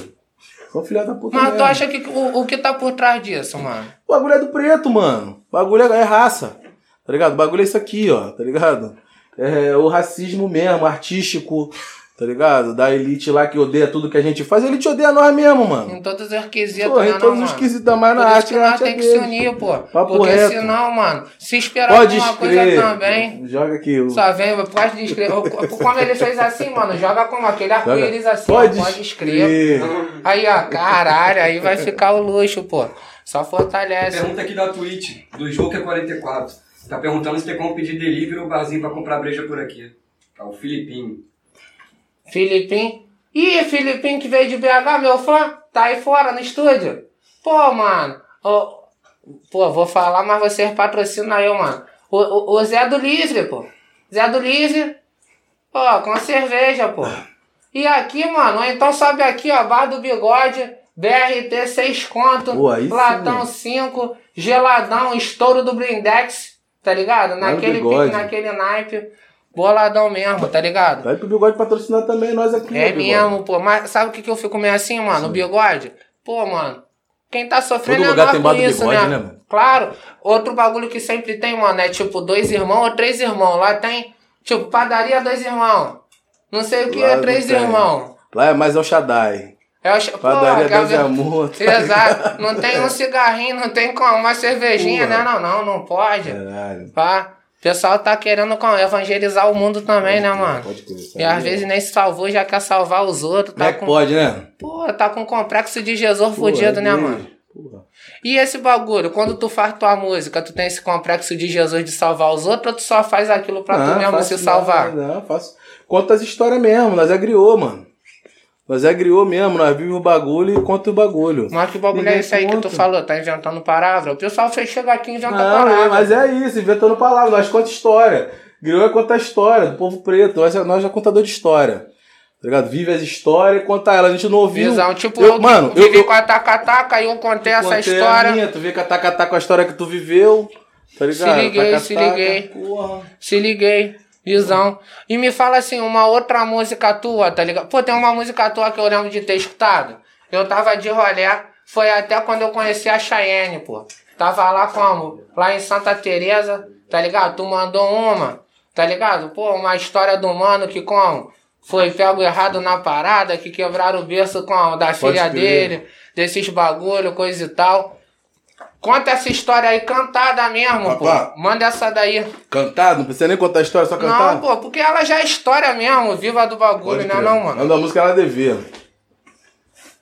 São filha da puta Mas tu mesmo. acha que o, o que tá por trás disso, mano? O bagulho é do preto, mano. O bagulho é, é raça. Tá ligado? O bagulho é isso aqui, ó. Tá ligado? É o racismo mesmo, artístico. Tá ligado? Da elite lá que odeia tudo que a gente faz. A elite odeia nós mesmo, mano. Em todos os quesitos, Pô, né, em não, todos os mano? quesitos, mais Por na isso arte. que a nós é tem que se unir, pô. Papo Porque reto. senão, mano, se esperar Pode alguma coisa também, Joga aqui. o- só vem, pode escrever. Como ele fez assim, mano, joga como aquele arco-íris assim, Pode pode escrever. Aí, ó, caralho, aí vai ficar o luxo, pô. Só fortalece. Pergunta aqui da Twitch, do Joker 44. Tá perguntando se tem como pedir delivery ou barzinho pra comprar breja por aqui. É o Filipinho. Filipinho. Ih, Filipinho que veio de BH, meu fã, tá aí fora no estúdio. Pô, mano. ô, pô, vou falar, mas vocês patrocinam eu, mano. O, o, o Zé do Livre, pô. Zé do Livre. Pô, com cerveja, pô. E aqui, mano, então sobe aqui, ó, Bar do Bigode, BRT 6 conto, Pô, sim, Platão mano. 5, geladão, estouro do Blindex, tá ligado? do Naquele pique, naquele naipe. Boladão mesmo, tá ligado? Vai pro bigode patrocinar também nós aqui, É bigode. mesmo, pô. Mas sabe o que, que eu fico meio assim, mano? O bigode? Pô, mano. Quem tá sofrendo Todo é lugar nós tem com isso, bigode, né? né, mano? Claro. Outro bagulho que sempre tem, mano, é tipo dois irmãos ou três irmãos. Lá tem, tipo, padaria dois irmãos. Não sei o que Lá é três irmãos. Lá é mais El Shaddai. É o... Padaria Pô, Deus é amor. Exato. Não tem um cigarrinho, não tem como uma cervejinha, Porra. né? Não, não, não pode. Caralho. Pá. O pessoal tá querendo evangelizar o mundo também, né, mano? Pode crer. E às vezes nem se salvou, já quer salvar os outros. Como Tá é com... pode, né? Pô, tá com complexo de Jesus fudido, Porra, né, é mano? mesmo. Porra. E esse bagulho, quando tu faz tua música, tu tem esse complexo de Jesus de salvar os outros ou tu só faz aquilo pra tu mesmo faço se salvar? Não, não, faço. Conta as histórias mesmo, nós é griô, mano. Nós é griô mesmo, nós vivemos o bagulho e conta o bagulho. Mas que bagulho é Ninguém esse aí que tu falou? Tá inventando palavra? O pessoal fez chegar aqui e inventa Não, palavra. é, mas é isso, inventando palavras, nós conta história. Griô é contar história do povo preto, nós é, nós é contador de história. Tá ligado? Vive as histórias e conta ela. A gente não ouviu. Visão, tipo, eu, eu, mano, eu, vivi eu com a taca-taca e eu contei essa contei história. A minha, tu vê que a taca com a história que tu viveu. Tá ligado? Se liguei, Taca-taca, se liguei. Porra. Se liguei. Visão. E me fala assim, uma outra música tua, tá ligado? Pô, tem uma música tua que eu lembro de ter escutado. Eu tava de rolé, foi até quando eu conheci a Cheyenne, pô. Tava lá como? Lá em Santa Teresa, tá ligado? Tu mandou uma, tá ligado? Pô, uma história do mano que como? Foi pego errado na parada, que quebraram o berço com da filha crer. dele, desses bagulho, coisa e tal. Conta essa história aí cantada mesmo, Papá. pô. Manda essa daí. Cantado? Não precisa nem contar a história, só cantar? Não, pô, porque ela já é história mesmo, viva do bagulho, né crer. não, mano? Nome da música ela devia.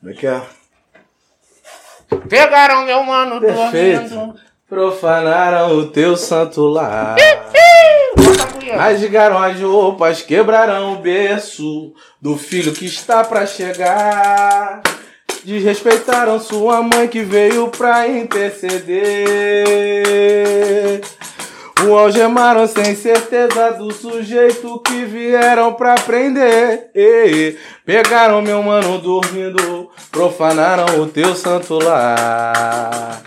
Como é que é? Pegaram meu mano Perfeito. dormindo. Profanaram o teu santo lar. A. Rasgaram as roupas, quebraram o berço do filho que está pra chegar. Desrespeitaram sua mãe que veio pra interceder. O algemaram sem certeza do sujeito que vieram pra prender. Pegaram meu mano dormindo, profanaram o teu santo lar.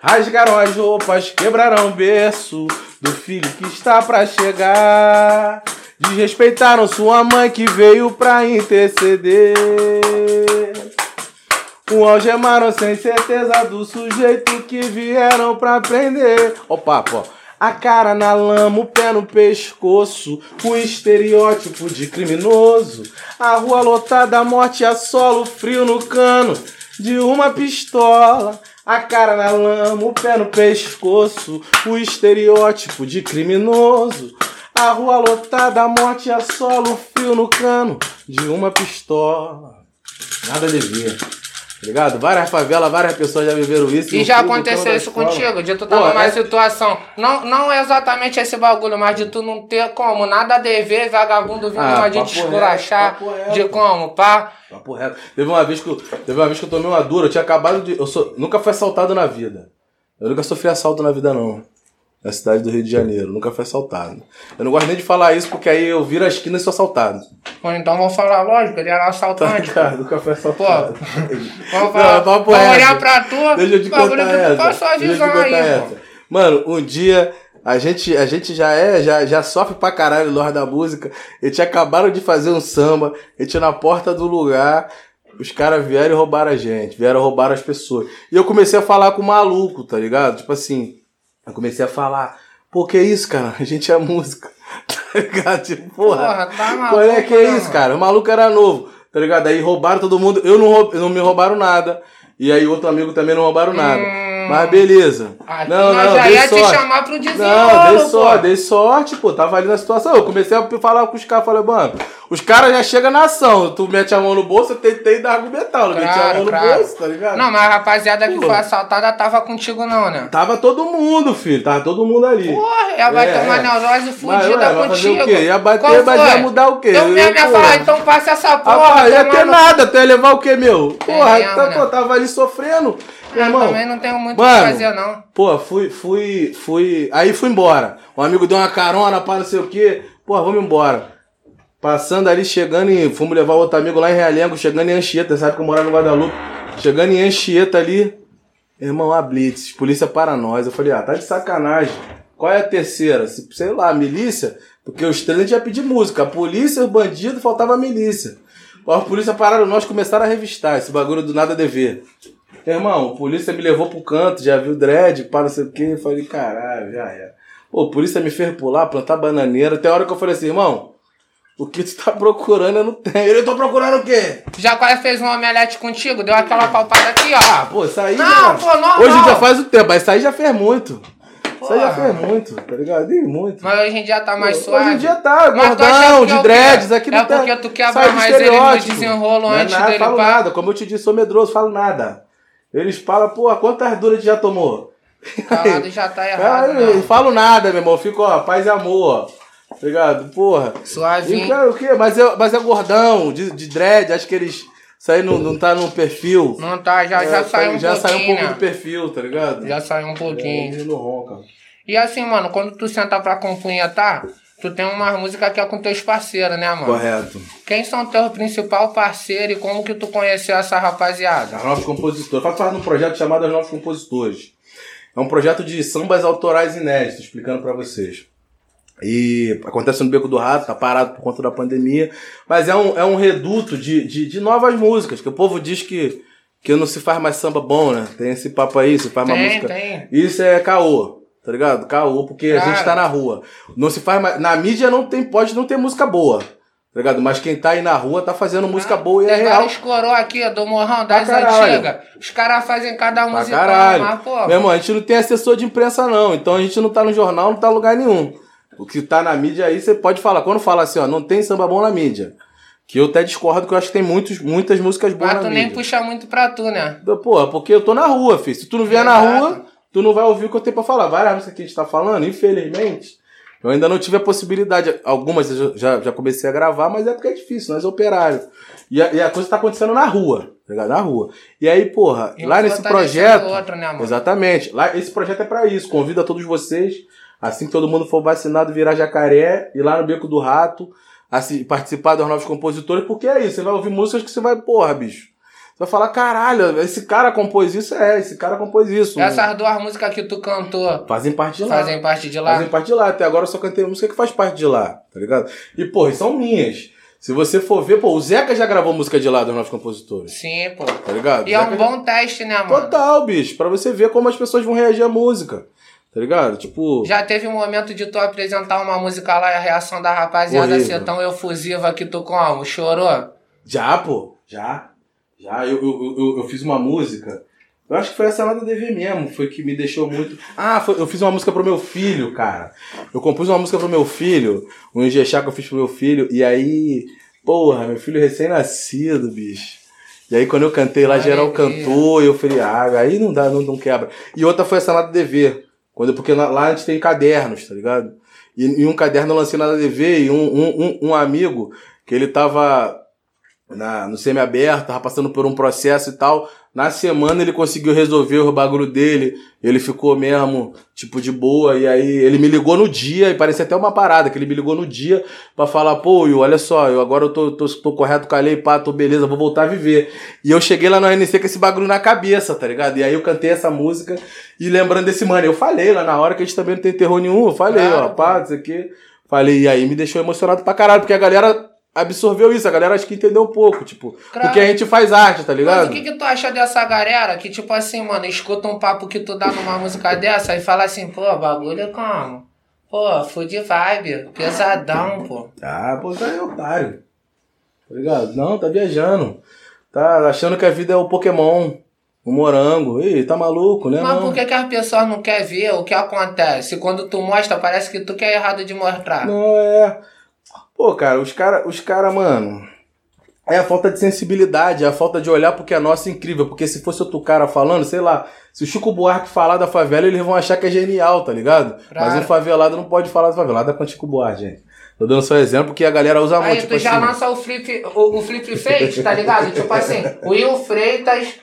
Rasgaram as roupas, quebraram o berço do filho que está pra chegar. Desrespeitaram sua mãe que veio pra interceder. O algemaram sem certeza do sujeito que vieram pra prender. Ó, papo, ó. A cara na lama, o pé no pescoço, o estereótipo de criminoso. A rua lotada, a morte a solo, frio no cano de uma pistola. A cara na lama, o pé no pescoço, o estereótipo de criminoso. A rua lotada, a morte a solo, frio no cano de uma pistola. Nada devia. Tá ligado? Várias favelas, várias pessoas já viveram isso. E já do aconteceu isso escola. contigo, de tu tá Pô, numa é- situação. Não, não exatamente esse bagulho, mas de tu não ter como, nada a dever, vagabundo vindo Ah, papo reto, esculachar. De como, pá? Papo reto. Teve uma vez que eu, teve uma vez que eu tomei uma dura, eu tinha acabado de. Eu sou, nunca fui assaltado na vida. Eu nunca sofri assalto na vida, não. Na cidade do Rio de Janeiro, nunca fui assaltado. Eu não gosto nem de falar isso, porque aí eu viro a esquina e sou assaltado. Pô, então vamos falar lógico, ele era Tá assaltante. ligado? Nunca fui assaltado. Vamos falar, Não, reto. olhar pra tu, Deixa eu te bagulho contar essa. passou a visão aí, essa. pô. Mano, um dia a gente, a gente já é, já, já sofre pra caralho no da música. Eles acabaram de fazer um samba, gente na porta do lugar. Os caras vieram e roubaram a gente, vieram roubar as pessoas. E eu comecei a falar com o maluco, tá ligado? Tipo assim, eu comecei a falar, pô, que isso, cara? A gente é música. Tá ligado? Tipo, porra. Porra, tá maluco, Qual é que é isso, cara? O maluco era novo, tá ligado? Aí roubaram todo mundo. Eu não, roub- não me roubaram nada. E aí outro amigo também não roubaram nada. Hum. Mas beleza. Aqui não, nós não, já dei ia te sorte. chamar pro desenrolo, Não, dei pô. sorte, dei sorte, pô. Tava ali na situação. Eu comecei a falar com os caras, falei, mano, os caras já chegam na ação. Tu mete a mão no bolso, eu tentei dar argumentar. Eu meti a Claro, mão no claro. bolso, tá ligado? Não, mas a rapaziada que Pô. foi assaltada tava contigo não, né? Tava todo mundo, filho. Tava todo mundo ali. Porra, ela vai É, uma é. neurose Mas, fudida fazer contigo. o quê? Ia bater, Qual mas foi? ia mudar o quê? Eu mesmo ia Pô. falar, então passa essa porra. Rapaz, ia ter no- nada, tu ia levar o quê, meu? Porra, mesmo, tá, né? pô, tava ali sofrendo. Meu Eu irmão, também não tenho muito o que fazer, não. Pô, fui, fui, fui. Aí fui embora. Um amigo deu uma carona pra não sei o quê. Pô, vamos embora. Passando ali, chegando em. Fomos levar outro amigo lá em Realengo, chegando em Anchieta, sabe que eu morava no Guadalupe. Chegando em Anchieta ali. Irmão, a Blitz, polícia para nós. Eu falei, ah, tá de sacanagem. Qual é a terceira? Se- Sei lá, milícia? Porque os três ia pedir música. A polícia, os bandidos, faltava a milícia. A polícia pararam nós, começaram a revistar esse bagulho do nada dever. Irmão, a polícia me levou pro canto, já viu dread, para não sei o quê. Eu falei, caralho, já era. Pô, a polícia me fez pular, plantar bananeira. Até a hora que eu falei assim, irmão, o que tu tá procurando eu não tenho. Eu tô procurando o quê? Já quase fez um omelete contigo, deu aquela palpada aqui, ó. Ah, pô, isso aí Não, já... pô, normal. Hoje já faz o tempo, mas isso aí já fez muito. Isso aí já fez muito, tá ligado? Ih, muito. Mas hoje em dia tá mais Hoje suave. em dia tá, Mas gordão, que é de dreads, aqui É não tá. porque tu quebra mais ele no desenrolo Não é antes nada, dele, falo pá. nada, como eu te disse, sou medroso, falo nada. Eles falam, pô, quantas duras tu já tomou? Calado já tá errado, Aí, eu não falo nada, meu irmão, fico, ó, paz e amor, ó. Tá ligado? Porra. E Suavinho. cara, o quê? Mas é, mas é gordão, de, de dread, acho que eles. Isso aí não, não tá no perfil. Não tá, já, já É, saiu um já pouquinho, saiu um pouco né? do perfil, tá ligado? Já saiu um pouquinho. É, ronca. E assim, mano, quando tu senta pra compunhetar, tu tem umas músicas que é com teus parceiros, né, mano? Correto. Quem são teus principal parceiro e como que tu conheceu essa rapaziada? As novos compositores. Faço parte de um projeto chamado As Novos Compositores. É um projeto de sambas autorais inéditos, explicando pra vocês. E acontece no Beco do Rato, tá parado por conta da pandemia. Mas é um, é um reduto de, de, de novas músicas, que o povo diz que, que não se faz mais samba bom, né? Tem esse papo aí, se faz uma Tem, música. tem. Isso é caô, tá ligado? Caô, porque a Cara. gente tá na rua. Não se faz mais. Na mídia não tem, pode não ter música boa, tá ligado? Mas quem tá aí na rua tá fazendo música boa e é Tem real. vários coroa aqui do Morrão, das caralho. antigas. Os caras fazem cada Pra música, caralho. mas, pô. Meu irmão, a gente não tem assessor de imprensa, não. Então a gente não tá no jornal, não tá em lugar nenhum. O que tá na mídia aí, você pode falar. Quando fala assim, ó, não tem samba bom na mídia. Que eu até discordo, que eu acho que tem muitos, muitas músicas boas Mas na tu nem mídia. puxa muito pra tu, né? Pô, porque eu tô na rua, filho. Se tu não vier na Exato. rua, tu não vai ouvir o que eu tenho pra falar. Várias músicas que a gente tá falando, infelizmente, eu ainda não tive a possibilidade. Algumas eu já, já comecei a gravar, mas é porque é difícil, nós é operário. E a, e a coisa tá acontecendo na rua, tá ligado? Na rua. E aí, porra, E lá nesse fortalecendo projeto. né, mano? Exatamente. Lá, esse projeto é pra isso. Convido a todos vocês Assim que todo mundo for vacinado, virar jacaré, ir lá no Beco do Rato, assim, participar dos novos compositores, porque é isso, você vai ouvir músicas que você vai, porra, bicho. Vai falar, caralho, esse cara compôs isso? É, esse cara compôs isso. Essas duas músicas que tu cantou Fazem parte de lá. fazem parte de lá? Fazem parte de lá. Até agora eu só cantei música que faz parte de lá, tá ligado? E, e são minhas. Se você for ver, pô, o Zeca já gravou música de lá dos novos compositores, Sim, pô. tá ligado? E é Zeca um já- bom teste, né, mano? Total, bicho, pra você ver como as pessoas vão reagir à música, tá ligado? Tipo, Já teve um momento de tu apresentar uma música lá e a reação da rapaziada Horrível. ser tão efusiva que tu como? Chorou? já, pô, já, já, eu, eu, eu, eu fiz uma música, eu acho que foi essa nada DV mesmo, foi que me deixou muito... Ah, foi- eu fiz uma música pro meu filho, cara, eu compus uma música pro meu filho, um ingexá que eu fiz pro meu filho, e aí, porra, meu filho recém-nascido, bicho. E aí quando eu cantei lá, geral Alegria. cantou, e eu falei, ah, aí não dá, não, não quebra. E outra foi essa nada DV, quando, porque lá- lá a gente tem cadernos, tá ligado? E em um caderno eu lancei nada DV e um, um, um, um amigo que ele tava na, no semi-aberto, tava passando por um processo e tal. Na semana ele conseguiu resolver o bagulho dele, ele ficou mesmo, tipo, de boa. E aí ele me ligou no dia, e parecia até uma parada, que ele me ligou no dia pra falar, pô, Will, olha só, eu agora eu tô, tô, tô correto, calei, pá, tô beleza, vou voltar a viver. E eu cheguei lá no ANC com esse bagulho na cabeça, tá ligado? E aí eu cantei essa música e lembrando desse mano, eu falei lá na hora que a gente também não tem terror nenhum, eu falei, Claro, ó, pá, isso aqui. Falei, e aí me deixou emocionado pra caralho, porque a galera absorveu isso, a galera acho que entendeu um pouco, tipo, Claro. porque a gente faz arte, tá Mas ligado? o que, que tu acha dessa galera que, tipo assim, mano, escuta um papo que tu dá numa música dessa e fala assim, pô, bagulho é como? Pô, food vibe, pesadão, pô. Ah, pô, tá é otário. Tá ligado? Não, tá viajando. Tá achando que a vida é o Pokémon, o morango. Ih, tá maluco, né? Mas não. por que, que as pessoas não querem ver o que acontece? Quando tu mostra, parece que tu quer errado de mostrar. Não, é. Pô, cara, os cara, os cara, mano. É a falta de sensibilidade, é a falta de olhar porque é nosso incrível. Porque se fosse outro cara falando, sei lá, se o Chico Buarque falar da favela, eles vão achar que é genial, tá ligado? Claro. Mas um favelado não pode falar da favelada com o Chico Buarque, gente. Tô dando só exemplo que a galera usa muito. Aí Tipo tu já assim, lança o flip, o, o flip face, tá ligado? tipo assim, o Will Freitas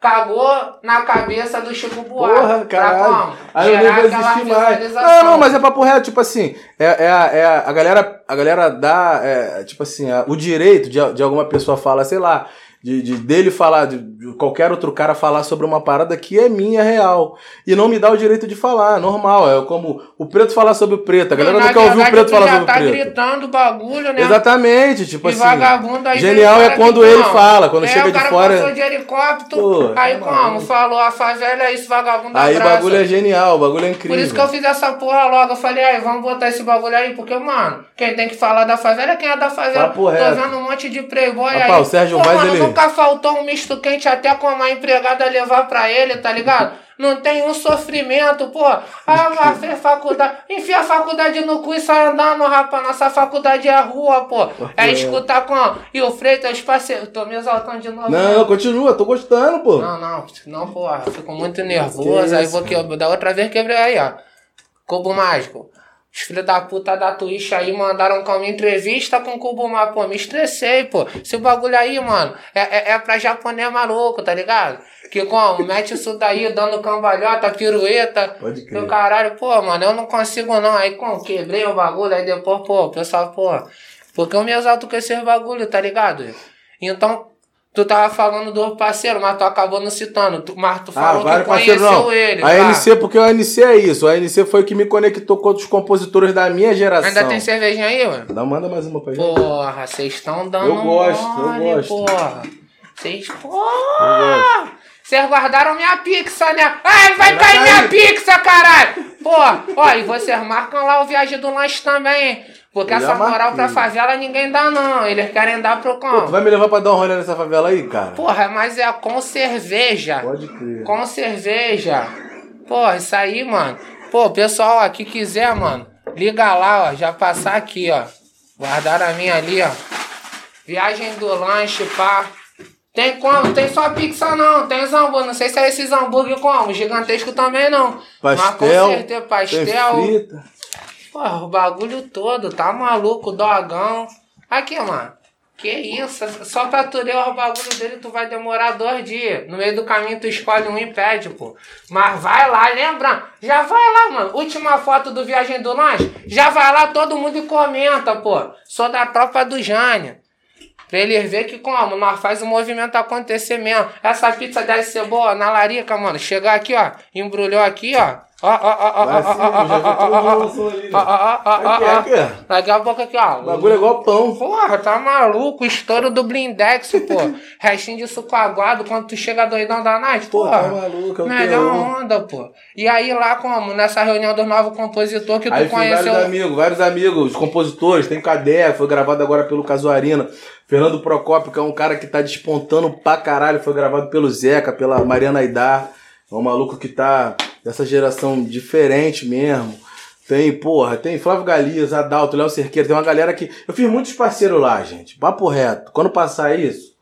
cagou na cabeça do Chico Buarque. Porra, caralho. Aí eu nem vou existir mais. Não, não, mas é papo reto, tipo assim, é, é, a- é a, galera, a galera dá, é, tipo assim, a- o direito de, de alguma pessoa falar, sei lá, de, de- dele falar, de, de qualquer outro cara falar sobre uma parada que é minha, real. E não me dá o direito de falar, normal. É como o preto falar sobre o preto. A galera não quer ouvir o preto falar sobre o tá preto. gritando bagulho, né? Exatamente, tipo E assim. vagabundo aí Genial é quando ele não. fala, quando é, chega o de cara fora. passou de helicóptero, Pô, aí tá como? Falou, a favela é isso, vagabundo Aí o bagulho é genial, o bagulho é incrível. Por isso que eu fiz essa porra logo. Eu falei, aí, vamos botar esse bagulho aí, porque, mano, quem tem que falar da favela é quem é da favela. Papo Tô vendo um monte de playboy Rapaz, aí. o Sérgio Pô, Vaz, mano, ele- nunca faltou um misto quente até com uma empregada levar pra ele, tá ligado? Não tem um sofrimento, pô. Ah, mas fez faculdade. Enfia a faculdade no cu e sai andando, rapaz. Nossa faculdade é rua, pô. É escutar com. E o Freitas, parceiro. Tô me exaltando de novo. né? Não, continua, tô gostando, pô. Não, não, não, porra, eu fico muito nervoso, aí vou que da outra vez quebrei aí, ó. Cubo mágico. Os filhos da puta da Twitch aí mandaram com uma entrevista com o Mágico. Pô, me estressei, pô. Esse bagulho aí, mano, é, é, é pra japonês maluco, tá ligado? Que como? Mete isso daí dando cambalhota, pirueta. Pode crer. Do caralho, pô, mano, eu não consigo não. Aí, como? Quebrei o bagulho, aí depois, pô, o pessoal, pô. Porque eu me exalto com esses bagulho, tá ligado? Então, tu tava falando do parceiro, mas tu acabou não citando. Tu, mas tu Ah, falou que vários conheceu não. ele. a tá? ANC, porque o ANC é isso. A ANC foi o que me conectou com outros compositores da minha geração. Ainda tem cervejinha aí, mano? Dá, manda mais uma pra gente. Porra, vocês estão dando Eu gosto, eu mole, gosto. porra. Vocês, porra! Vocês guardaram minha pizza, né? Ai, vai Vai cair minha pizza, caralho! Porra, ó, e vocês marcam lá o viagem do lanche também, hein? Porque Eu essa já moral pra favela ninguém dá, não. Eles querem dar pro Pô, tu vai me levar pra dar um rolê nessa favela aí, cara? Porra, mas é com cerveja. Pode crer. Com cerveja. Pô, isso aí, mano. Pô, pessoal, ó, que quiser, mano, liga lá, ó. Já passar aqui, ó. Guardaram a minha ali, ó. Viagem do lanche, pá. Tem como? Tem só pizza não, tem os hambúrguer. Não sei se é esses hambúrguer como. Gigantesco também não. Mas com Pastel. certeza, Tem pastel. frita. Porra, o bagulho todo, tá maluco, dogão. Aqui, mano. Que isso? Só pra tu ler os bagulho dele, tu vai demorar dois dias. No meio do caminho, tu escolhe um e pede, pô. Mas vai lá, lembra? Já vai lá, mano. Última foto do Viagem do Lanche. Já vai lá, todo mundo e comenta, pô. Sou da tropa do Jânio. Pra eles verem que como, nós faz o movimento acontecer mesmo. Essa pizza deve ser boa na larica, mano. Chegar aqui, ó. Embrulhou aqui, ó. Daqui a pouco aqui, ó. O bagulho é igual pão. Porra, tá maluco? Estouro do blindex, pô. Restinho de suco aguado quando tu chega doidão da night, Pô, porra. tá maluco, é o Melhor onda, pô. E aí lá como? Nessa reunião dos novos compositores que tu Aí conheceu. vários amigos, vários amigos, compositores, tem Cadê, foi gravado agora pelo Casuarina. Fernando Procópio, que é um cara que tá despontando pra caralho, foi gravado pelo Zeca, pela Mariana Aidar. É um maluco que tá dessa geração diferente mesmo. Tem, porra, tem Flávio Galias, Adalto, Léo Cerqueira, tem uma galera que. Eu fiz muitos parceiros lá, gente. Papo reto. Quando passar isso,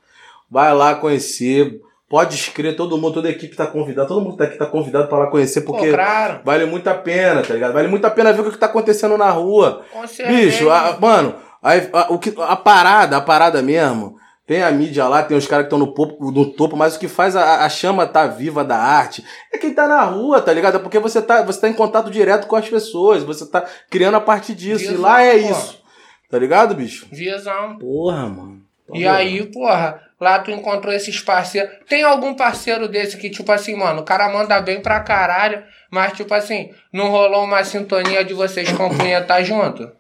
vai lá conhecer. Pode escrever, todo mundo, toda a equipe tá convidada, todo mundo que tá aqui tá convidado pra lá conhecer, Pô, porque claro. Vale muito a pena, tá ligado? Vale muito a pena ver o que tá acontecendo na rua. Com certeza. Bicho, a- mano, a, a- o que, a parada, a parada mesmo. Tem a mídia lá, tem os caras que estão no, no topo, mas o que faz a, a chama tá viva da arte é quem tá na rua, tá ligado? É porque você tá, você tá em contato direto com as pessoas, você tá criando a partir disso. Visão, e lá é pô. isso. Tá ligado, bicho? Visão. Porra, mano. E aí, porra, lá tu encontrou esses parceiros. Tem algum parceiro desse que, tipo assim, mano, o cara manda bem pra caralho, mas, tipo assim, não rolou uma sintonia de vocês compunhetar junto?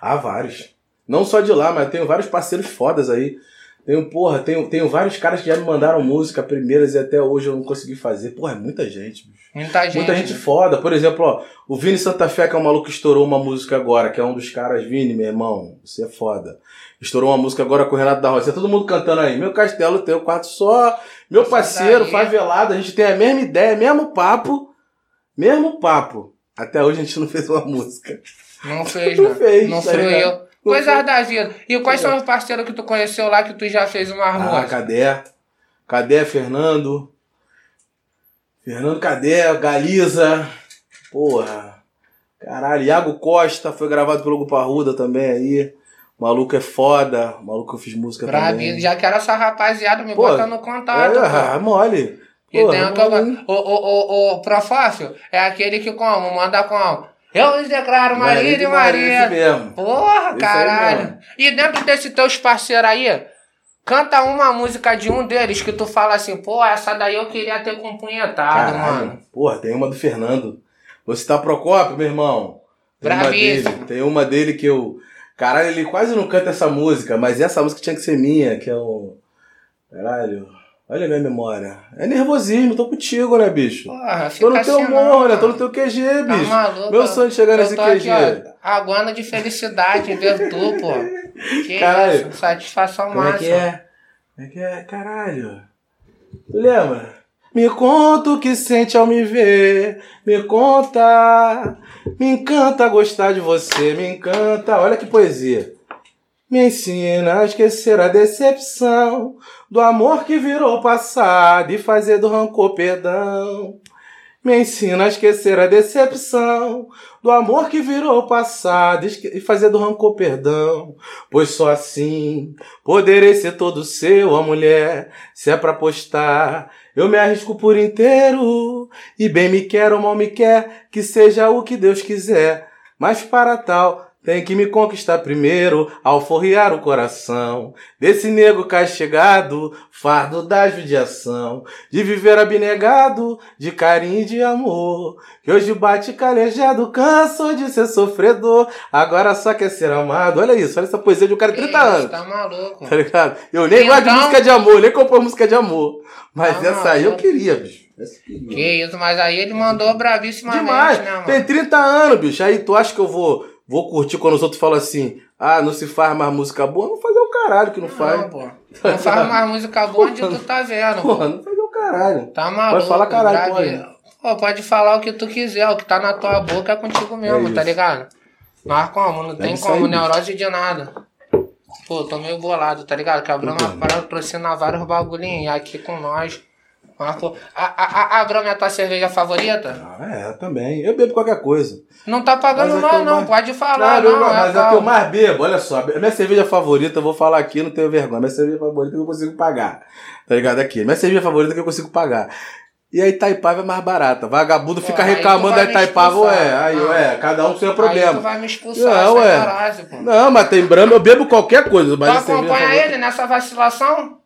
Há vários. Não só de lá, mas tenho vários parceiros fodas aí. Tenho, porra, tenho, tenho vários caras que já me mandaram música primeiras e até hoje eu não consegui fazer. Porra, é muita gente, bicho. Muita gente. Muita gente foda. Por exemplo, ó, o Vini Santa Fé, que é um maluco que estourou uma música agora, que é um dos caras, Vini, meu irmão, você é foda. Estourou uma música agora com o Renato da Roça. Todo mundo cantando aí. Meu castelo tem um quarto só. Meu parceiro, favelado, a gente tem a mesma ideia, mesmo papo. Mesmo papo. Até hoje a gente não fez uma música. Não fez, Não né? fez, Não tá fui eu. Coisas fez. da vida. E quais são os parceiros que tu conheceu lá que tu já fez uma Ah, música? Cadê? Cadê, Fernando? Fernando Cadê? Galiza. Porra. Caralho, Iago Costa foi gravado pelo Grupo Arruda também aí. O maluco é foda. O maluco eu fiz música Brabinho. também. Já quero essa rapaziada, me Pô, bota no contato. É, pô. ah, mole. E tem aquela. mole. O, o, o, o Profácio é aquele que como? Manda como? Eu lhes declaro marido e Esse marido. mesmo. Porra, aí caralho. E dentro desses teus parceiros aí, canta uma música de um deles que tu fala assim, pô, essa daí eu queria ter compunhetado, mano. Porra, tem uma do Fernando. Você tá Procópio, meu irmão? Tem uma Bravíssimo. dele, tem uma dele que eu. Caralho, ele quase não canta essa música, mas essa música tinha que ser minha, que é o. Caralho. Olha a minha memória. É nervosismo, tô contigo, né, bicho? Porra, fica Tô no teu humor, não, né? Tô no teu QG, Tá bicho. maluco? Meu sonho de chegar nesse tô QG. aqui, ó, aguando de felicidade ver tu, pô. Que Caralho. isso, satisfação Como é máxima. que é? Como é que é? Caralho. Tu lembra? Me conta o que sente ao me ver. Me conta. Me encanta gostar de você. Me encanta. Olha que poesia. Me ensina a esquecer a decepção do amor que virou passado e fazer do rancor perdão. Me ensina a esquecer a decepção do amor que virou passado e fazer do rancor perdão. Pois só assim poderei ser todo seu, a mulher. Se é pra apostar, eu me arrisco por inteiro. E bem me quer ou mal me quer, que seja o que Deus quiser. Mas para tal, tem que me conquistar primeiro, alforriar o coração desse nego castigado, fardo da judiação, de viver abnegado, de carinho e de amor. Que hoje bate calejado, canso de ser sofredor, agora só quer ser amado. Olha isso, olha essa poesia de um cara de 30 Que isso, anos. Tá maluco. Tá ligado? Eu nem gosto de música de amor, nem compor música de amor. Mas Tá essa aí eu maluco. queria, bicho. Que isso, mas aí ele mandou bravíssimamente, Demais. né, mano? Tem 30 anos, bicho. Aí tu acha que eu vou, vou curtir quando os outros falam assim: ah, não se faz mais música boa? Não fazer o caralho que não faz. Não, pô. Não faz mais música boa onde tu tá vendo, pô. Porra, não fazer o caralho. Tá maluco. Pode falar caralho, bravi- Pô, pode falar o que tu quiser, o que tá na tua boca é contigo mesmo, É tá ligado? Mas como, não É tem como, aí, neurose de nada. Pô, tô meio bolado, tá ligado? Que a Entendo. patrocina vários bagulhinhos e aqui com nós. Pô, a, a, a Brahma é a tua cerveja favorita? Ah, é, também. Eu bebo qualquer coisa. Não tá pagando Mas é que não, não. mais- Pode falar, eu- não. mas é é que eu mais bebo, olha só. Minha cerveja favorita, eu vou falar aqui, não tenho vergonha. Minha cerveja favorita que eu consigo pagar. Tá ligado? Aqui. Minha cerveja favorita que eu consigo pagar. E a Itaipava é mais barata. Vagabundo Pô, fica tu reclamando da Itaipava, ué. Aí, Não. ué, cada um com seu Aí tu problema. vai me expulsar, Não, ué. pô. Não, mas tem Brahma, eu bebo qualquer coisa. Mas Tu acompanha ele nessa vacilação?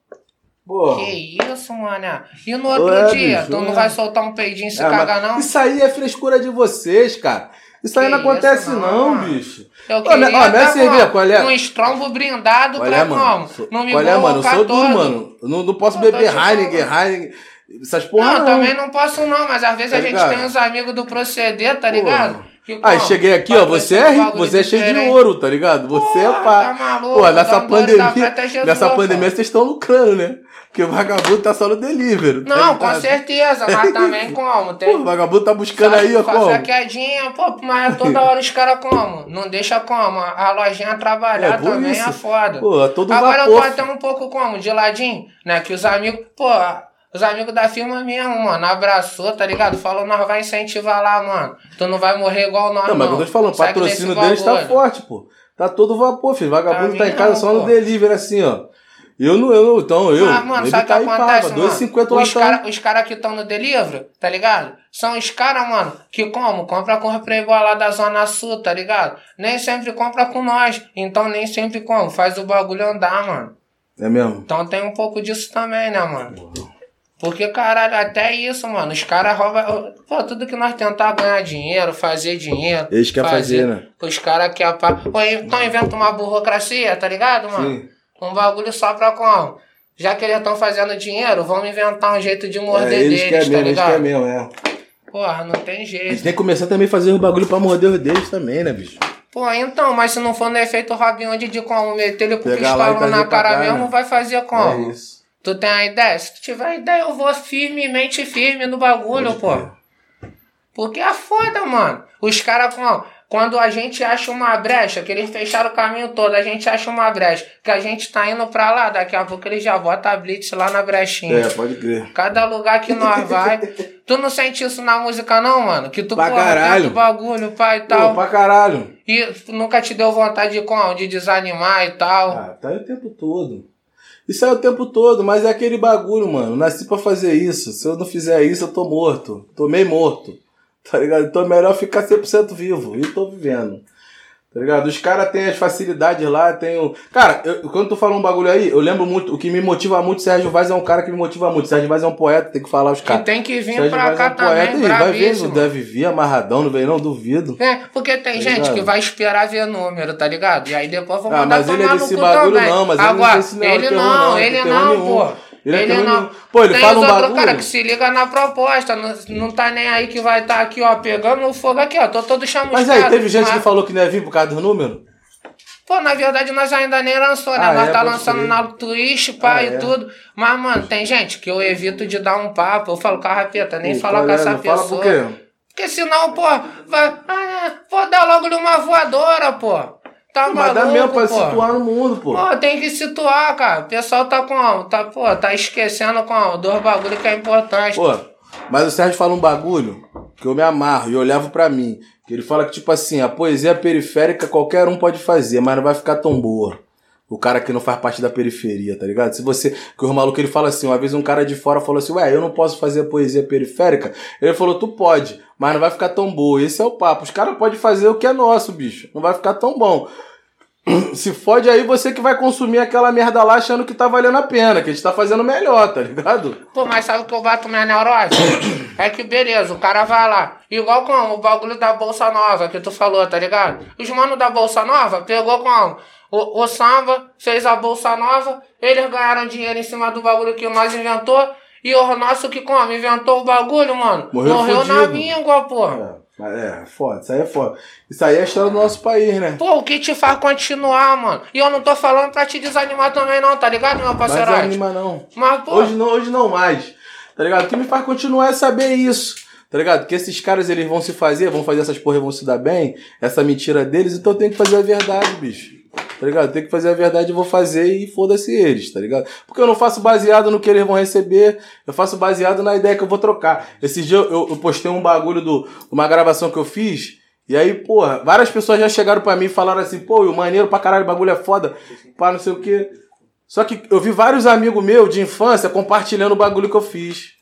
Pô. Que isso, mano. E no outro Ué, dia, bicho, tu não ué. vai soltar um peidinho e se É, cagar, não? Isso aí é frescura de vocês, cara. Isso aí Que não acontece isso, não, não, bicho. Eu Ô, queria ó, dar cerveja, qual é? um estrombo brindado Qual pra é, mano? como? Não me Qual é, mano? Eu sou duro, mano. Eu Não, não posso tô beber Heineken. Heineken. Essas porra Não, não. também não posso não, mas às vezes Tá a gente ligado? tem uns amigos do proceder, tá ligado? Que, Aí como, cheguei aqui, ó, você é rico, você é cheio de ouro, tá ligado? Você é pá. tá maluco, Pô, nessa de pandemia, a Jesus, nessa pô. pandemia vocês estão lucrando, né? Porque o vagabundo tá só no delivery. tá Não, com ligado? certeza, mas também como? Tem, Pô, o vagabundo tá buscando aí, ó, Faz como? saqueadinha, pô, mas toda hora os caras como? Não deixa como? A lojinha trabalhar É, também isso. é foda. Pô, todo Agora eu vapor. tô até um pouco como? De ladinho, né? Que os amigos, pô, os amigos da firma mesmo, mano, abraçou, tá ligado? Falou, nós vai incentivar lá, mano. Tu não vai morrer igual nós, Não, não. mas eu tô te falando, o patrocínio deles tá forte, pô. Tá todo vapor, filho. Vagabundo Tá tá em casa mesmo, só no pô. delivery, assim, ó. Eu não, eu não, então eu. Mas, mano, sabe o que tá acontece, pava, mano? 2,50 Os latão. caras os cara que estão no delivery, tá ligado? São os caras, mano, que como? Compra com o Playboy lá da Zona Sul, tá ligado? Nem sempre compra com nós. Então nem sempre como? Faz o bagulho andar, mano. É mesmo? Então tem um pouco disso também, né, mano? Porque, caralho, até isso, mano. Os caras roubam. Pô, tudo que nós tentar ganhar dinheiro, fazer dinheiro. Eles querem fazer, né? Os caras querem. Pô, então inventa uma burocracia, tá ligado, mano? Sim. Um bagulho só pra como? Já que eles estão fazendo dinheiro, vamos inventar um jeito de morder É, eles deles, tá mesmo, eles ligado? querem mesmo, é. Porra, não tem Eles jeito. têm que começar também a fazer os bagulho pra morder os deles também, né, bicho? Pô, então, mas se não for no efeito Robin Hood de como meter ele e pistolão na cara cá, mesmo, né? vai fazer como? É isso. Tu tem a ideia? Se tu tiver ideia, eu vou firmemente firme no bagulho, pô. Porque é foda, mano. Os caras, quando a gente acha uma brecha, que eles fecharam o caminho todo, a gente acha uma brecha, que a gente tá indo pra lá, daqui a pouco eles já botam a blitz lá na brechinha. É, pode crer. Cada lugar que nós vai. tu não sente isso na música, não, mano? Que tu Pra porra, caralho. bagulho, pai e Pô, tal. pra caralho. E nunca te deu vontade de, como, de desanimar e tal. Ah, tá aí o tempo todo. Isso é o tempo todo, mas é aquele bagulho, mano. Nasci pra fazer isso. Se eu não fizer isso, eu tô morto. Tô meio morto. Tá ligado? Então é melhor ficar 100% vivo. E tô vivendo. Tá ligado? Os caras têm as facilidades lá, tem o. Cara, eu- quando tu fala um bagulho aí, eu lembro muito. O que me motiva muito, Sérgio Vaz é um cara que me motiva muito. Sérgio Vaz é um poeta, tem que falar os caras. tem que vir Sérgio pra Vaz cá é um poeta também, e vai ver, não deve vir amarradão, não vem não, duvido. É, porque tem Tá gente ligado? que vai esperar ver número, tá ligado? E aí depois vou Ah, mandar mas ele tomar é no desse bagulho também. não, mas ele não Agora, esse negócio de ele não, não, ele tem terror não, pô. Ele é Ele terror não. nenhum. Pô, ele tem fala um bagulho. cara que se liga na proposta, não, não tá nem aí que vai estar aqui, ó, pegando o fogo aqui, ó, tô todo chamuscado. Mas aí, teve gente que Mas- falou que não ia vir por causa do número? Pô, na verdade nós ainda nem lançou, né? Ah, nós é, tá lançando crer. na Twitch, pá, Ah, e é. tudo. Mas, mano, tem gente que eu evito de dar um papo. Eu falo, carrapeta, nem falar com é? essa Não fala pessoa. por quê? Porque senão, pô, vai. Ah, vou dar logo uma voadora, pô. Tá Mas maluco, dá mesmo pra pô. situar no mundo, pô. Pô, tem que situar, cara. O pessoal tá com. Tá, pô, tá esquecendo com dois bagulho que é importante. Pô, mas o Sérgio fala um bagulho que eu me amarro e eu levo pra mim. Que ele fala que, tipo assim, a poesia periférica qualquer um pode fazer, mas não vai ficar tão boa. O cara que não faz parte da periferia, tá ligado? Se você. Que o maluco ele fala assim, uma vez um cara de fora falou assim, ué, eu não posso fazer poesia periférica. Ele falou, tu pode, mas não vai ficar tão boa. Esse é o papo. Os caras podem fazer o que é nosso, bicho. Não vai ficar tão bom. Se fode aí você que vai consumir aquela merda lá achando que tá valendo a pena, que a gente tá fazendo melhor, tá ligado? Pô, mas sabe o que eu bato minha neurose? é que beleza, o cara vai lá. Igual como o bagulho da Bolsa Nova que tu falou, tá ligado? Os manos da Bolsa Nova pegou como? O, o samba fez a Bolsa Nova, eles ganharam dinheiro em cima do bagulho que nós inventou. E o nosso que como? Inventou o bagulho, mano. Morreu Morreu na míngua, porra. É, mas é, foda, isso aí é foda. Isso aí é a história do nosso país, né? Pô, o que te faz continuar, mano? E eu não tô falando pra te desanimar também, não, tá ligado, meu parceiro? não anima não. Mas, pô, Hoje não, hoje não mais. Tá ligado? O que me faz continuar é saber isso. Tá ligado? Que esses caras eles vão se fazer, vão fazer essas porra, e vão se dar bem, essa mentira deles, então eu tenho que fazer a verdade, bicho. Tá ligado? Tem que fazer a verdade, eu vou fazer e foda-se eles, tá ligado? Porque eu não faço baseado no que eles vão receber, eu faço baseado na ideia que eu vou trocar. Esse dia eu, eu postei um bagulho do uma gravação que eu fiz, e aí, porra, várias pessoas já chegaram pra mim e falaram assim, pô, o maneiro pra caralho, o bagulho é foda, pá, não sei o quê. Só que eu vi vários amigos meus de infância compartilhando o bagulho que eu fiz.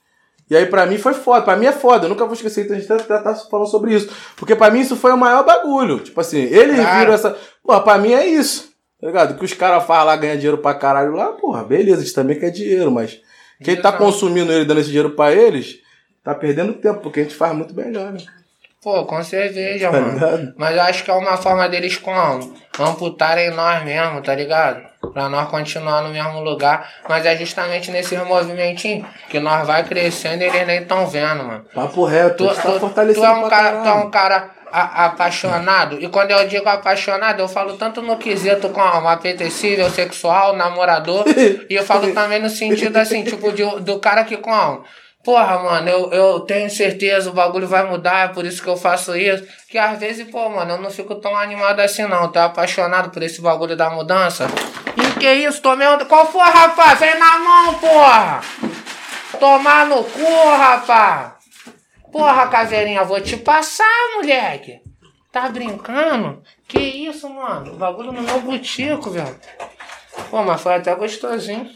E aí, pra mim, foi foda. Pra mim é foda. Eu nunca vou esquecer. A gente tá, tá, tá falando sobre isso. Porque pra mim isso foi o maior bagulho. Tipo assim, eles Claro. viram essa. Porra, pra mim é isso. Tá ligado? Que os caras fazem lá, ganham dinheiro pra caralho lá. Porra, beleza, a gente também quer dinheiro. Mas quem tá consumindo ele, dando esse dinheiro pra eles, tá perdendo tempo. Porque a gente faz muito melhor, né? Pô, com cerveja, Tá mano. ligado? Mas eu acho que é uma forma deles como? Amputarem nós mesmo, tá ligado? Pra nós continuar no mesmo lugar. Mas é justamente nesses movimentinhos que nós vai crescendo e eles nem tão vendo, mano. Papo reto, Tu, tá tu- fortalecendo tu é um cara, tu é um cara a- apaixonado. E quando eu digo apaixonado, eu falo tanto no quesito com um apetecível, sexual, namorador. e eu falo também no sentido assim, tipo, de- do cara que como. Porra, mano, eu, eu tenho certeza o bagulho vai mudar, é por isso que eu faço isso. Que às vezes, pô, mano, eu não fico tão animado assim não. Tô apaixonado por esse bagulho da mudança. E que isso, tomei um... Qual foi, rapaz? Vem na mão, porra! Tomar no cu, rapaz! Porra, caveirinha, vou te passar, moleque. Tá brincando? Que isso, mano? Bagulho no meu butico, velho. Pô, mas foi até gostosinho.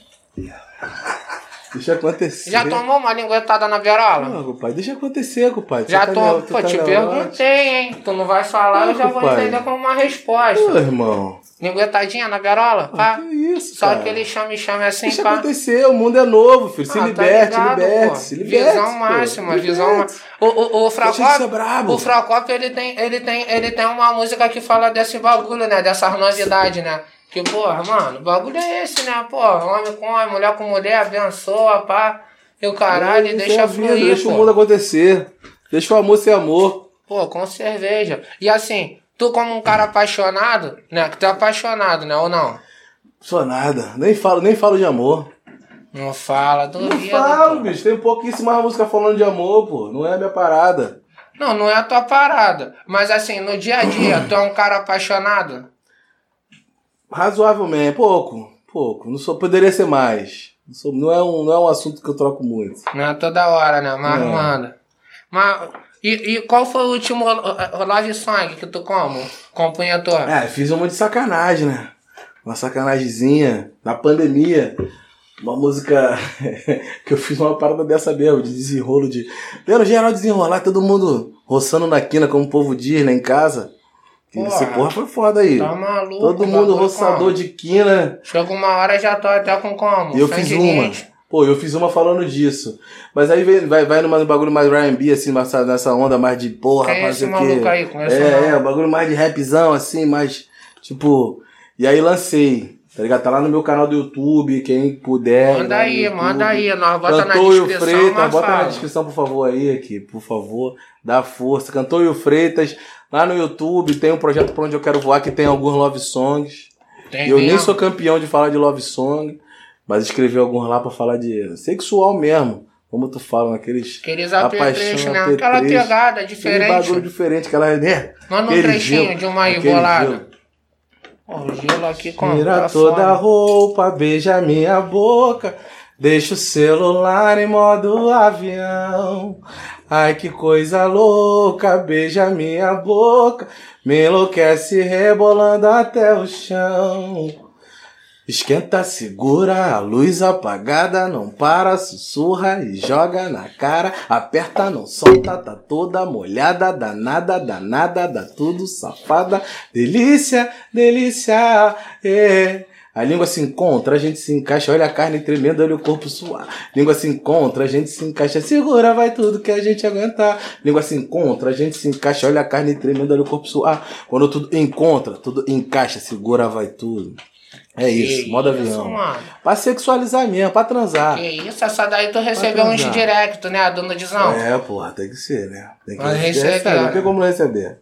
Deixa acontecer. Já tomou uma linguetada na berola? Não, compadre, deixa acontecer, compadre. Já tá tu Pô, tá te perguntei, hein? Tu não vai falar, Não, eu já vou entender como uma Pô, resposta. irmão. Linguetadinha na berola? Pá. Que isso, Só cara. aquele chame-chame assim, Deixa pá. acontecer, o mundo é novo, filho. Se Ah, tá liberte, ligado, liberte, pô. se liberte. Visão pô. máxima, Liberte. visão máxima. O, o, o brabo. o Fracópio ele tem, ele, tem, ele tem uma música que fala desse bagulho, né? Dessas novidades, né? Que, porra, mano, o bagulho é esse, né? Porra, homem com homem, mulher com mulher, abençoa, pá. E o caralho, isso é deixa a vida, fluir, Deixa o mundo acontecer. Deixa o amor ser amor. Pô, com cerveja. E assim, tu como um cara apaixonado, né? Que tu é apaixonado, né? Ou não? Sou nada. Nem falo, nem falo de amor. Não fala, Não duvido. falo, pô. bicho. Tem pouquíssimas músicas falando de amor, pô. Não é a minha parada. Não, não é a tua parada. Mas assim, no dia a dia, tu é um cara apaixonado? Razoavelmente, pouco. Pouco. Não sou, poderia ser mais. Não, sou- não é um, não é um assunto que eu troco muito. Não é toda hora, né? Mas É. manda. Mas. E, e qual foi o último love song que tu como? Compunhetor? É, fiz uma de sacanagem, né? Uma sacanagemzinha na pandemia. Uma música que eu fiz uma parada dessa mesmo, de desenrolo de. Vendo geral desenrolar, todo mundo roçando na quina, como o povo diz, lá em casa. Porra. esse porra foi foda aí. Tá maluco? todo o mundo roçador de quina. Chega uma hora já tô até com como? E eu fiz uma. Pô, eu fiz uma falando disso. Mas aí vem- vai, vai numa bagulho mais R&B, assim, nessa, onda mais de porra, Quem é rapaz, esse quê. maluco aí? Conheço É, não. é, o bagulho mais de rapzão, assim, mais, tipo... E aí lancei, tá ligado? Tá lá no meu canal do YouTube, quem puder. Manda no aí, YouTube. manda aí. Nós bota na Cantor e o descrição Freitas, bota na fala. descrição, por favor, aí, aqui, por favor. Dá força. Cantor e o Freitas, lá no YouTube, tem um projeto pra onde eu quero voar, que tem alguns love songs. Tem eu nem sou campeão de falar de love song, mas escrevi alguns lá pra falar de sexual mesmo. Como tu fala, naqueles. Aqueles apetrechos, né? Aquela pegada Aquele diferente. bagulho diferente, aquela. Né? Manda um aquele trechinho gelo, de uma aí aquele bolada. gelo. Ó, o gelo aqui com Tira toda a roupa, beija minha boca. Deixa o celular em modo avião. Ai que coisa louca, beija minha boca. Me enlouquece rebolando até o chão. Esquenta, segura, a luz apagada, não para, sussurra e joga na cara. Aperta, não solta, tá toda molhada, danada, danada, dá tudo safada. Delícia, delícia, é. A língua se encontra, a gente se encaixa, olha a carne tremendo, olha o corpo suar. Língua se encontra, a gente se encaixa, segura, vai tudo que a gente aguentar. Língua se encontra, a gente se encaixa, olha a carne tremendo, olha o corpo suar. Quando tudo encontra, tudo encaixa, segura, vai tudo. É isso, Que modo isso, avião. mano. Pra sexualizar mesmo, pra transar. Que isso, essa daí tu recebeu transar. direct, né, dona Dizão? É, porra, tem que ser, né? Tem que Mas receber. recebe, Não tem como não receber.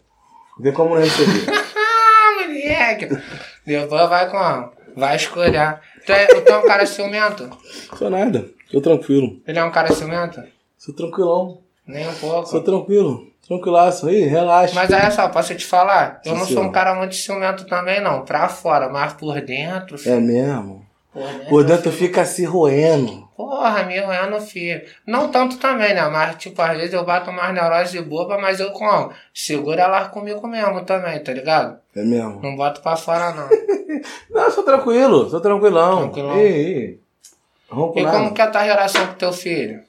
Não tem como não receber. Ah, moleque. Depois vai com. Vai escolher. Tu é, tu é um cara ciumento? Sou nada. Sou tranquilo. Ele é um cara ciumento? Sou tranquilão. Nem um pouco. Sou tranquilo. Tranquilaço. Aí, relaxa. Mas olha só, posso te falar? Eu Sim, não sou um cara muito ciumento também, não. Pra fora, mas por dentro. É mesmo? Por dentro, Por dentro fica se roendo. Porra, me roendo filho. Não tanto também, né? Mas, tipo, às vezes eu bato umas neurose boba, mas eu como? Segura ela comigo mesmo também, tá ligado? É mesmo? Não boto pra fora, não. Não, sou tranquilo, sou tranquilão. Tranquilão. Ronco E nada. como que é a tua relação com teu filho?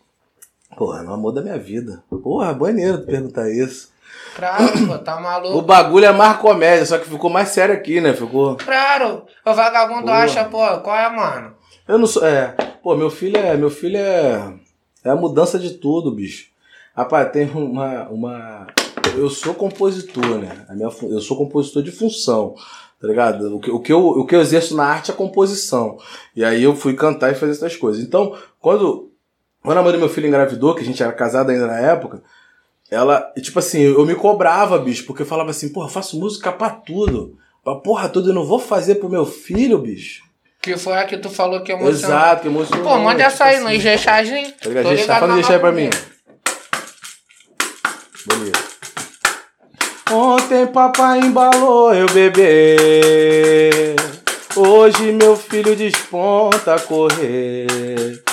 Porra, é o amor da minha vida. Porra, maneiro tu perguntar isso. Claro, pô, tá O maluco. bagulho é mais comédia, só que ficou mais sério aqui, né? Ficou. Claro, o vagabundo Boa. acha, pô, qual é, mano? Eu não sou. É. Pô, meu filho é. Meu filho é. É a mudança de tudo, bicho. Rapaz, tem uma. uma eu sou compositor, né? A minha, eu sou compositor de função. Tá ligado? O que, o, que eu, o que eu exerço na arte é composição. E aí eu fui cantar e fazer essas coisas. Então, quando, quando a mãe do meu filho engravidou, que a gente era casado ainda na época, ela, tipo assim, eu me cobrava, bicho, porque eu falava assim, porra, eu faço música pra tudo. Pra porra toda, eu não vou fazer pro meu filho, bicho. Que foi a que tu falou que emocionou. Exato, que emocionou. Pô, manda tipo essa aí assim. no Ijexazinho. Tá ligado? Deixa, fala deixar aí pra mim. Beleza. Ontem papai embalou eu bebê. Hoje meu filho desponta a correr.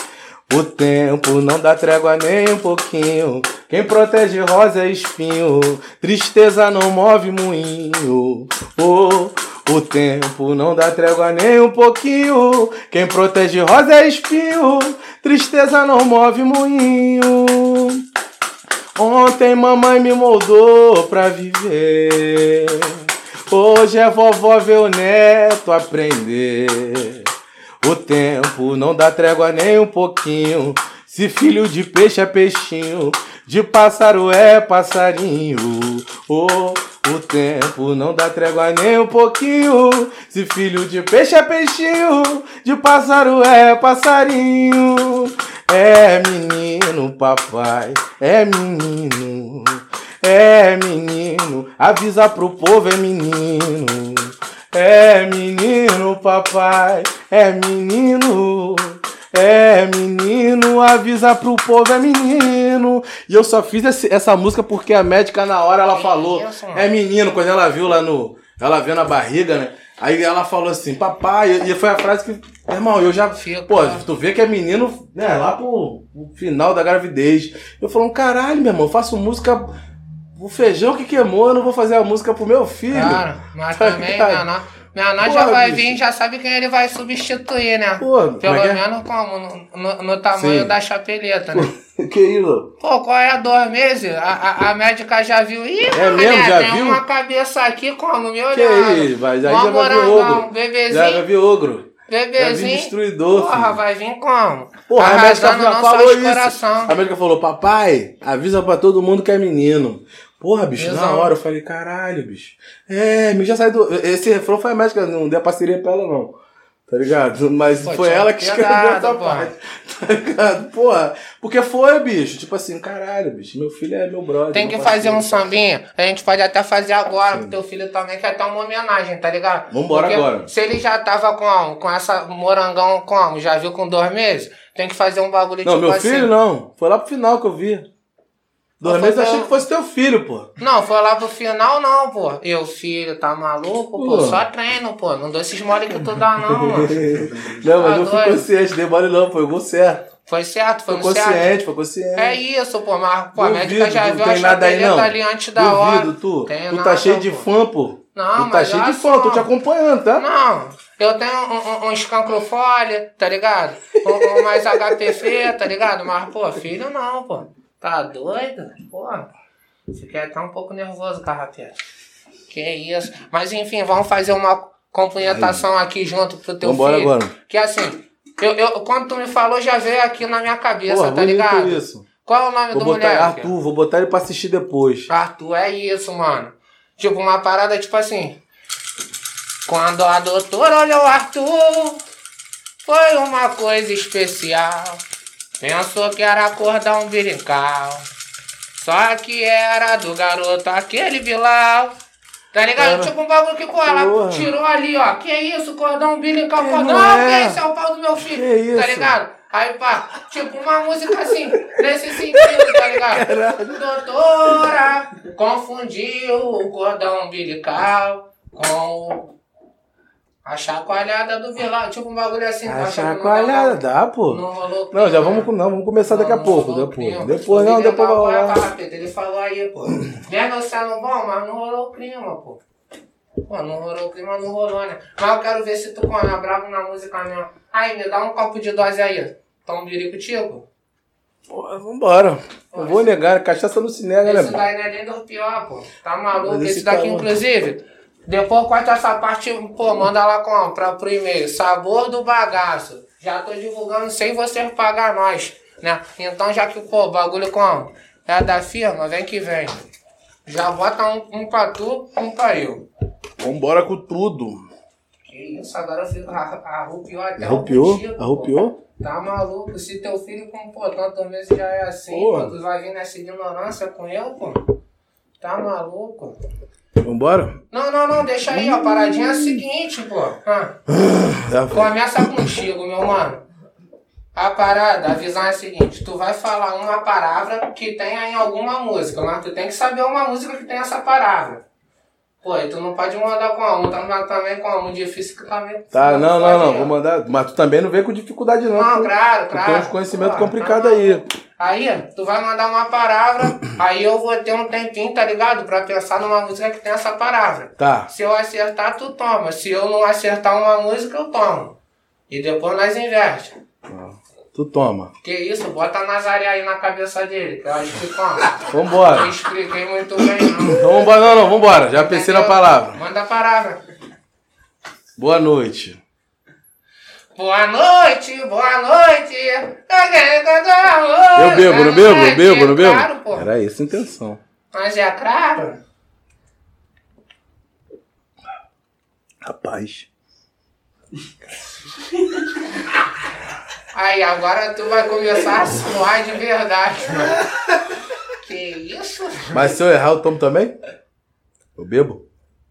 O tempo não dá trégua nem um pouquinho. Quem protege rosa é espinho. Tristeza não move moinho. Oh, o tempo não dá trégua nem um pouquinho. Quem protege rosa é espinho. Tristeza não move moinho. Ontem mamãe me moldou pra viver. Hoje é vovó ver o neto aprender. O tempo não dá trégua nem um pouquinho. Se filho de peixe é peixinho, de pássaro é passarinho. Oh, o tempo não dá trégua nem um pouquinho. Se filho de peixe é peixinho, de pássaro é passarinho. É menino, papai, é menino. É menino, avisa pro povo, é menino. É menino, papai, é menino. É menino, avisa pro povo, é menino. E eu só fiz esse- essa música porque a médica na hora ela falou, é menino, quando ela viu lá no. Ela viu na barriga, né? Aí ela falou assim, papai, e foi a frase que. Irmão, eu já. Fica. Pô, tu vê que é menino, né? Lá pro, pro final da gravidez. Eu falo, caralho, meu irmão, eu faço música. O feijão que queimou, eu não vou fazer a música pro meu filho. Claro, mas Tá também ligado? Porra, já vai bicho. vir, já sabe quem ele vai substituir, né? Pô, Pelo é que é? menos como? No, no- no tamanho Sim. da chapeleta, né? que isso? Pô, qual é dois meses? A, a, a médica já viu. Ih, É mesmo? Já tem viu? uma cabeça aqui como? Me Que isso? Mas aí já vai morangão, ogro. Já vai bebezinho. vir ogro. Bebezinho. destruidor, Porra, filho. vai vir como? Porra, a médica Arrasando falou isso. coração. A médica falou, papai, avisa pra todo mundo que é menino. Porra, bicho, na Exato. hora eu falei, caralho, bicho. É, me já saiu do. Esse refrão foi a médica, não deu parceria pra ela, não. Tá ligado? Mas Pô, foi ela que escreveu piedade, essa porra. parte. Tá ligado? Porra, porque foi, bicho. Tipo assim, caralho, bicho. Meu filho é meu brother. Tem que meu fazer um sambinha. A gente pode até fazer agora pro teu filho também, que é até uma homenagem, tá ligado? Vambora Porque agora. Se ele já tava com, com essa morangão como? Já viu com dois meses? Tem que fazer um bagulho Não, tipo meu assim. filho não. Foi lá pro final que eu vi. Dois Vou meses eu achei que fosse teu filho, pô. Não, foi lá pro final não, pô. E o filho tá maluco, pô. Pô. Só treino, pô. Não dou esses mole que tu dá, não, mano. Não, mas Tá eu fui consciente, dei mole não, foi o gol certo. Foi certo, foi, Foi no certo. consciente, foi consciente. É isso, pô. Mas pô, a médica já viu a não. ali antes da hora. Duvido, tu. Tem tu nada, tá cheio de pô. fã, pô. Não, tu tá cheio de fã, tô te acompanhando, tá? Não, eu tenho um, um, uns cancrofolha, tá ligado? Um mais HPV, tá ligado? Mas, pô, filho não, pô. Tá doido? Pô, fiquei até um pouco nervoso, carrapeiro. Que isso. Mas, enfim, vamos fazer uma complementação aqui junto pro teu Vambora filho. agora. Que assim, eu, eu, quando tu me falou, já veio aqui na minha cabeça, Porra, tá ligado? isso. Qual é o nome Vou do botar moleque? Arthur, vou botar ele pra assistir depois. Arthur, é isso, mano. Tipo, uma parada tipo assim. Quando a doutora olhou o Arthur, foi uma coisa especial. Pensou que era cordão umbilical. Só que era do garoto aquele Bilal. Tá ligado? Cara, tipo um bagulho que ela tirou ali, ó. Que isso, cordão umbilical? Que Pô, não não, é. esse é o pau do meu filho. Que Tá isso? ligado? Aí, pá, tipo uma música assim, nesse sentido, tá ligado? Doutora, confundiu o cordão umbilical com a chacoalhada do vilão. Tipo um bagulho assim. A chacoalhada, dá, pô. Não rolou Não, já vamos, não, vamos começar daqui a pouco. Depois, depois não, depois vai tava lá, rolar. Ele falou aí, pô. Mesmo sendo bom, mas não rolou o clima, pô. Pô, não rolou o clima, não rolou, né? Mas eu quero ver se tu é bravo na música mesmo. Aí, me dá um copo de dose aí. Toma um birico tico. Porra, vambora. Não vou negar, cachaça não se nega, né? Esse daí não é nem do pior, pô. Tá maluco? Esse daqui, tá- inclusive, depois corta essa parte, pô, manda lá com, pra, pro e-mail. Sabor do bagaço. Já tô divulgando sem você pagar nós, né? Então, já que, pô, o bagulho com é da firma, vem que vem. Já bota um, um pra tu, um pra eu. Vambora com tudo. Que isso, agora eu fico arru- arrupiou até Arrupiou? contigo. Arrupiou? Tá maluco? Se teu filho com pô, tantos meses já é assim, pô, tu vai vir nessa ignorância com ele, pô? Tá maluco? Vambora? Não, não, não, deixa aí, a paradinha é a seguinte, pô. Ah, começa contigo, meu mano. A parada, a visão é a seguinte, tu vai falar uma palavra que tenha em alguma música, mas tu tem que saber uma música que tem essa palavra. Pô, e tu não pode mandar com a um, tá também com a um difícil que também. Tá, não, não, não. ó. Vou mandar. Mas tu também não vem com dificuldade, não. Não, tu- claro, tu claro. tem uns conhecimentos Pô, complicados tá aí. Aí, tu vai mandar uma palavra, aí eu vou ter um tempinho, tá ligado? Pra pensar numa música que tem essa palavra. Tá. Se eu acertar, tu toma. Se eu não acertar uma música, eu tomo. E depois nós inverte. Tu toma. Que isso, bota a Nazaré aí na cabeça dele, que eu acho que toma. Vambora. Não expliquei muito bem, não. Então vambora, não, não, vambora. Já pensei na Entendeu? palavra. Manda a palavra. Boa noite. Boa noite, boa noite. Eu bebo, não bebo? Eu bebo, não bebo? Claro, pô. Era essa a intenção. Mas é claro. Rapaz. Aí, agora tu vai começar a suar de verdade. Que isso? Mas se eu errar, eu tomo também? Eu bebo?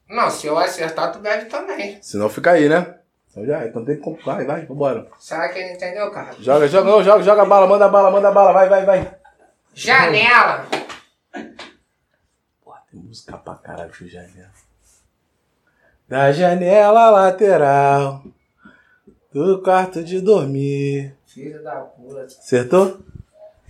Não, se eu acertar, tu bebe também. Senão fica aí, né? Então já, então tem que comprar. Vai, vai, vambora. Será que ele entendeu, cara? Joga, joga, não, joga, joga a bala, manda a bala, manda a bala, vai, vai, vai. Janela. Porra, tem música pra caralho de janela. Da janela lateral do quarto de dormir. Filho da puta. Acertou?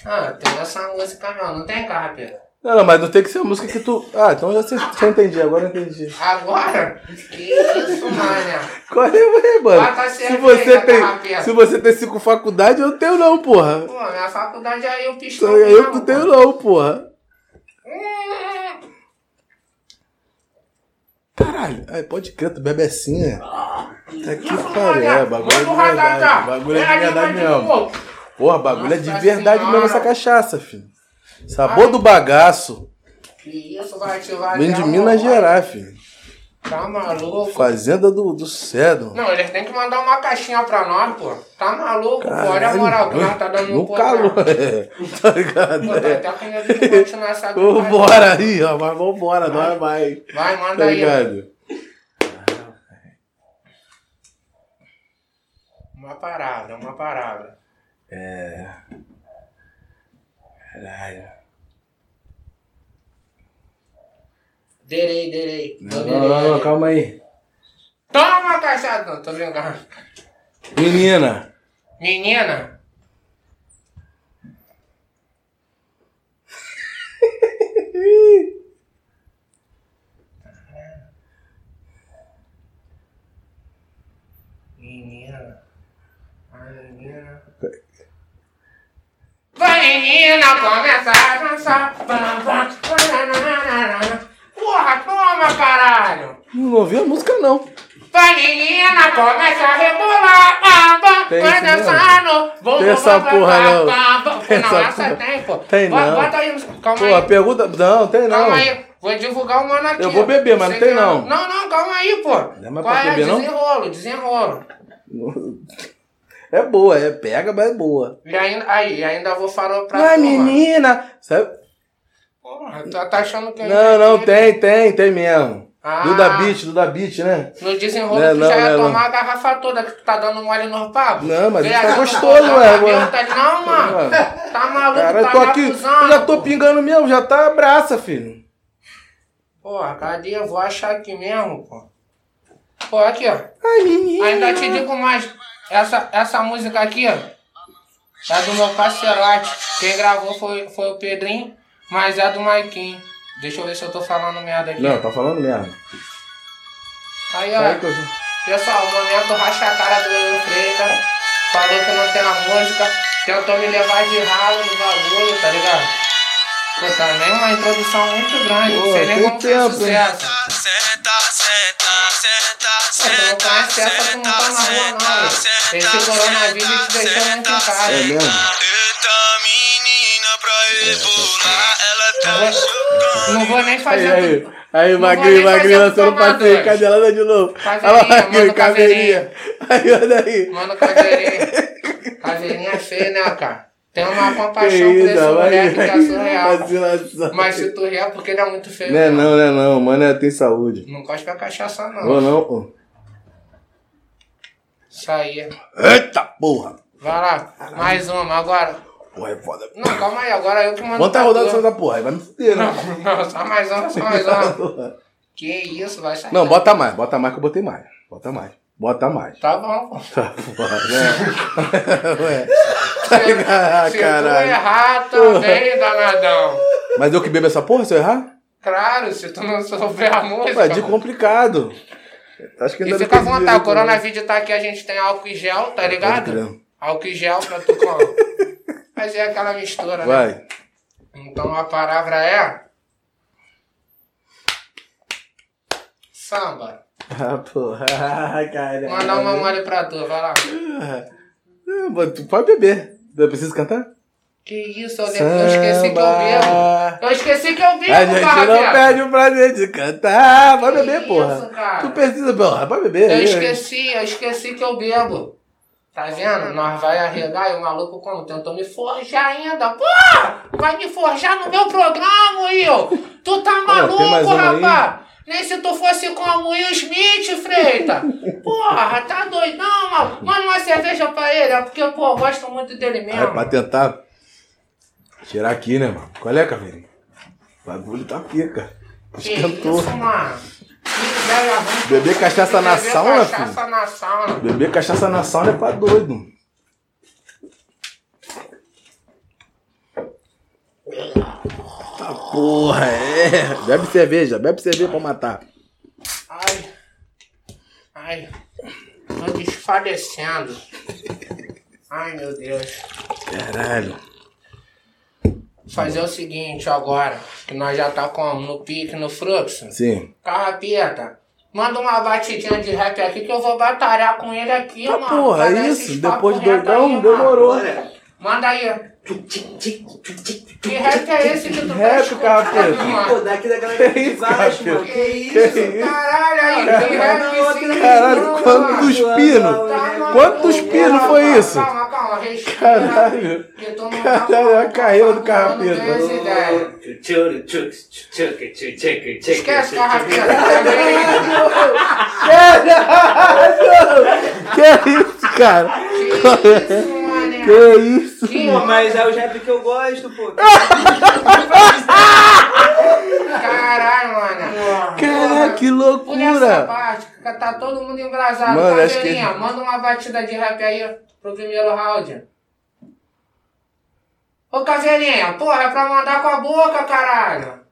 Ah, tem essa música mesmo, não tem, Carrapeta? Não, não, mas não tem que ser a música que tu. Ah, então já, já entendi, agora eu entendi. Agora? Que isso, mané? Qual é, ué, mano? Bota a Se você, tem, se você tem cinco faculdades, eu não tenho não, porra. Pô, minha faculdade aí eu pisco. Então, eu não tenho não, porra. Caralho, ai, pode crer, tu bebe assim, né? Tá que pariu, é, bagulho é de verdade. Bagulho é de verdade mesmo. Porra, bagulho é de verdade mesmo essa cachaça, filho. Sabor do bagaço. Isso, vai ativar Vem até de Minas. Gerais, filho. Tá maluco? Fazenda do, do Cedro. Não, eles têm que mandar uma caixinha pra nós, pô. Tá maluco, pô. Olha a moral que nós tá dando no calor, é. Tá ligado? Pô, É. até com medo de continuar essa Vambora aí, ó. Mas vambora, nós vai. Vai, manda Tá aí. ligado? Uma palavra, uma palavra. Caralho. Derei, derei. Não, não, não, calma aí. Toma, cachaça. Não, tô brincando. Menina. Menina. Menina. Menina. Vai, menina, começa a dançar. Porra, toma, caralho. Não ouvi a música, não. Vai, menina, começa a rebolar. Vai dançando. Vou, Tem essa porra, não. Tem Não, essa tem, pô. Tem não. Bota aí, calma Pô, aí. a pergunta. Não, tem não. Calma aí, vou divulgar o mano aqui. Eu vou beber, mas não tem não. Não, não, calma aí, pô. Não é mais pra é? beber, não? Desenrolo, desenrolo. É boa, é pega, mas é boa. E ainda, aí, ainda vou falar pra Ai, tu, mano. menina. Sabe? Porra, tu tá achando que eu Não, não, tem, tem, tem mesmo. Ah, Do da Beat, do da Beat, né? No desenrolo Não, tu não, já ia não, tomar a garrafa toda que tu tá dando mole no papo. Não, mas isso tá aqui, gostoso, tá ué, mano. tá- Não, mano. Tá maluco, Cara, eu tá tô me aqui, acusando, eu já tô pô. pingando mesmo, já tá abraça, filho. Porra, cadê? Eu vou achar aqui mesmo, pô. Pô, aqui, ó. Ai, menino. Ainda te digo mais. Essa, essa música aqui, ó. É do meu parceirote. Quem gravou foi, foi o Pedrinho, mas é do Maiquinho. Deixa eu ver se eu tô falando merda aqui. Não, tá falando merda. Aí, ó. Pessoal, o momento racha a cara do Will Freitas. Falou que não tem a música. Tentou me levar de ralo no bagulho, tá ligado? Pô, também uma introdução muito grande. Pô, não sei nem como tempo, sucesso. Senta, senta, senta, Pô, não conhece essa, tu não tá na rua, não. Esse coronavírus te deixou muito em casa. É mesmo? Eita menina pra rebolar, ela Não tá vou, não vou nem Aí, fazer. aí, aí, Não magrinho, vou magrinho, lançando tomar passeio, dois. cadelada de novo. Caveirinha, Olha lá, magrinho, manda caveirinha. Aí, olha aí. Mano, caveirinha. Caveirinha é feia, né, cara? Tem uma Que compaixão por esse moleque que é vai. surreal. Vacilação. Mas se tu é porque ele é muito feio. Não é mesmo. não, não é não, mano, é, tem saúde. Não cospe a cachaça, não. Ou não, ô. Isso aí. Eita porra. Vai lá. Mais uma agora. Porra, é foda. Não, calma aí. Agora eu que mando tá pra rodando tu. essa da porra, aí vai me fuder, né? Não, não, só mais uma, só mais uma. Que isso, vai sair. Não, bota mais, bota mais que eu botei mais. Bota mais. Bota mais. Tá bom, pô. Tá, porra, né? Ué. Se, Ah, se tu caralho. errar também, danadão. Mas eu que bebo essa porra se eu errar? Claro, se tu não souber a música. Ué, de complicado. Acho que E ainda fica à vontade, o né? coronavírus tá aqui, a gente tem álcool e gel, tá ligado? crer. Álcool e gel pra tu com. Fazer aquela mistura, né? Vai. Então a palavra é. Samba. Ah, porra. Caralho. Mandar uma mole pra tu, vai lá. Ah, mas Tu pode beber. Eu preciso cantar? Que isso, eu, eu esqueci que eu bebo. Eu esqueci que eu bebo, A gente não perde o prazer de cantar. Vai beber, Que porra. isso, cara? Tu precisa, porra. Vai beber. Eu esqueci, eu esqueci que eu bebo. Tá vendo? Nós vai arregar e o maluco como? Tentou me forjar ainda. Porra! Vai me forjar no meu programa, Will! Tu tá maluco, rapaz! Nem se tu fosse como o Will Smith, Freita! Porra, tá doidão, mano! Manda uma cerveja pra ele, é porque, pô, eu gosto muito dele Aí, mesmo. pra tentar tirar aqui, né, mano? Qual é, Caveirinho? O bagulho tá pica. Que Esquentou. ruim. Beber cachaça na Beber sauna, cachaça filho? na sauna. Beber cachaça na sauna é pra doido. Tá porra, é. Bebe cerveja, bebe cerveja pra matar. Ai. Ai. Tô desfalecendo. Ai, meu Deus. Caralho. Fazer o seguinte agora, que nós já tá com no pique, no fluxo. Sim. Carrapeta, manda uma batidinha de rap aqui que eu vou batalhar com ele aqui, Tá mano. porra, é isso. Depois de doidão, demorou. Manda aí. Que rap é esse que tu tá Rap, Carrapeta. mano? Pô, daqui daquela Que de isso, baixo, cara? mano. Que Que isso? caralho aí, que rap esse Caralho, mano? quantos pinos? Tá Quantos pinos foi isso? Calma, calma, respira. Caralho. Que tá Caralho, a carreira do tchuc, Esquece, Carrapeta também. Que isso, cara? Que isso, Que isso? Que Pô, mas é o rap que eu gosto, pô. Caralho, mano. Caralho, que Por essa loucura. parte, que tá todo mundo embrasado. Mano, acho que- Caveirinha, manda uma batida de rap aí pro primeiro round. Ô, Caveirinha, porra, é pra mandar com a boca, caralho.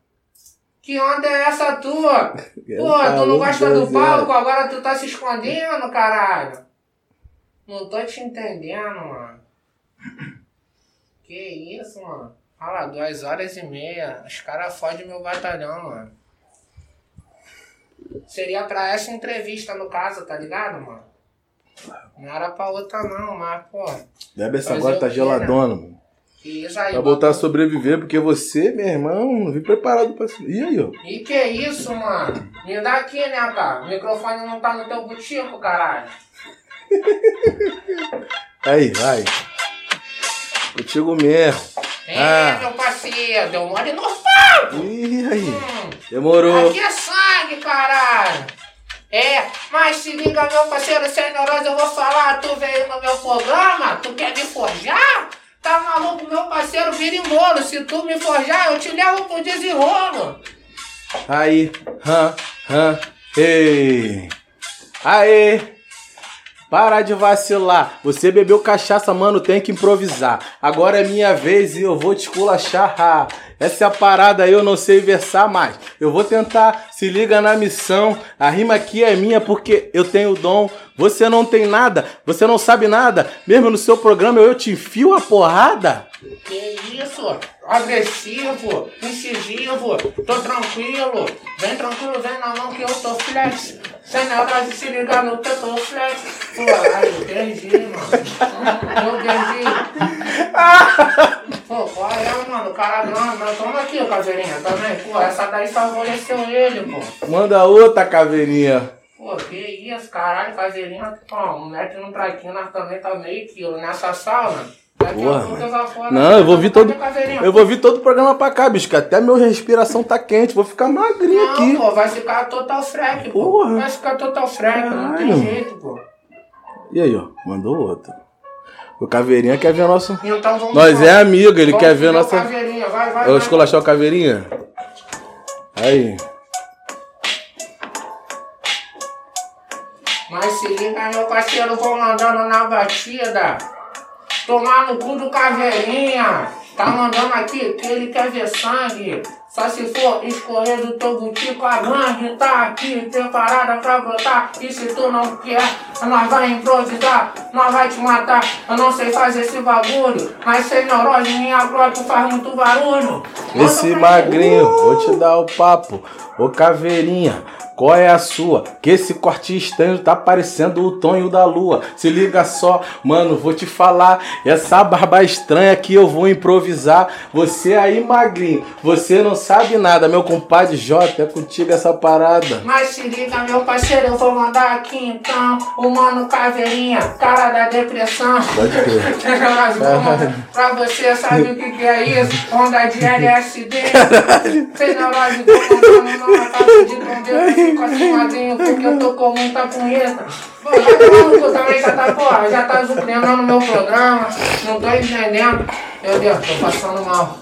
Que onda é essa tua? Porra, tu não gosta do palco, agora tu tá se escondendo, caralho. Não tô te entendendo, mano. Que isso, mano? Olha lá, duas horas e meia. Os caras fodem meu batalhão, mano. Seria pra essa entrevista, no caso, tá ligado, mano? Não era pra outra, não, mas, pô. Bebe essa agora, tá geladona, mano. Que isso aí, Pra voltar a sobreviver, porque você, meu irmão, não vim preparado pra isso. E aí, ó? E que isso, mano? Me dá aqui, né, cara? O microfone não tá no teu butico, caralho. Aí, vai. Contigo mesmo. É, Ah. meu parceiro, deu mole no pau! E aí? Hum, Demorou. Aqui é sangue, caralho. É, mas se liga, meu parceiro, sem neurose, eu vou falar. Tu veio no meu programa, tu quer me forjar? Tá maluco, meu parceiro, vira em bolo. Se tu me forjar, eu te levo pro desenrolo. Aí, hã, hã, ei. Aê! Para de vacilar. Você bebeu cachaça, mano, tem que improvisar. Agora é minha vez e eu vou te esculachar. ha. Essa é a parada, eu não sei versar mais. Eu vou tentar, se liga na missão. A rima aqui é minha porque eu tenho dom. Você não tem nada, você não sabe nada. Mesmo no seu programa eu te enfio a porrada. Que isso? Agressivo, incisivo, tô tranquilo. Vem tranquilo, vem na mão que eu tô flex. Sem neurose, se ligar no tô flex. Pô, eu perdi, mano. Eu perdi. Pô, qual é, mano? O cara grande, mas toma aqui, caveirinha, também. Pô, essa daí favoreceu ele, pô. Manda outra caveirinha. Pô, que isso, caralho, caveirinha, ó, um metro no traquinho, nós também tá meio quilo nessa sauna. Porra, eu vou. Não, eu vou vir todo. Eu vou vir todo o programa pra cá, bicho, que até minha respiração tá quente. Vou ficar magrinho Não, aqui. pô, vai ficar total freak, pô. Vai ficar total freak, não tem jeito, pô. E aí, ó, mandou outra. O Caveirinha quer ver nosso. Então vamos Nós lá. é amigo, ele Vamos quer ver nossa. Caveirinha, vai, vai, Eu esculachar o Caveirinha? Aí. Mas se liga, meu parceiro, vão mandando na batida. Tomar no cu do caveirinha. Tá mandando aqui que ele quer ver sangue. Só se for escorrer do teu butico, a gangue tá aqui preparada pra brotar. E se tu não quer, nós vai improvisar, nós vai te matar. Eu não sei fazer esse bagulho, mas sem neurose, minha glória faz muito barulho. Esse magrinho, vou te dar o papo. Ô Caveirinha, qual é a sua? Que esse corte estranho tá parecendo o Tonho da Lua. Se liga só, mano, vou te falar. Essa barba estranha que eu vou improvisar. Você aí, magrinho, você não sabe nada. Meu compadre Jota, é contigo essa parada. Mas se liga, meu parceiro, eu vou mandar aqui então o mano Caveirinha, cara da depressão. Pode crer. Pra você, sabe o que, que é isso? Onda de LSD. Sem neurose, tô mandando numa taça de Fico assim porque eu tô com muita punheta. Pô, já no cu também, já tá, porra, já tá zucrinando meu programa. Não tô entendendo. Meu Deus, tô passando mal.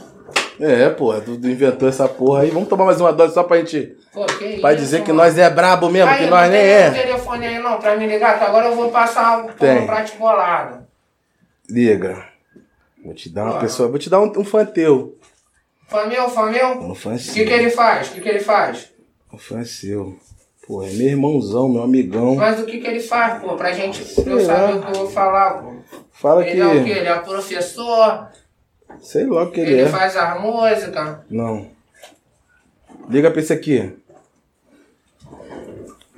É, porra, tu, tu inventou essa porra aí. Vamos tomar mais uma dose só pra gente. Pô, que Pra isso, dizer que mano? nós é brabo mesmo, Aí, que não nós nem tem é. telefone aí não pra me ligar, que agora eu vou passar um prato bolado. Liga. Vou te dar uma Bora. pessoa, vou te dar um, um fã teu. Fã meu, fã meu? Um fã O que, que ele faz? O que, que ele faz? Fã seu. Pô, é meu irmãozão, meu amigão. Mas o que, que ele faz, pô? Pra gente pra eu Sei saber lá. o que eu vou falar, pô. Fala Ele que. é o quê? Ele é professor? Sei lá o que ele, Ele é. faz as músicas? Não. Liga pra esse aqui.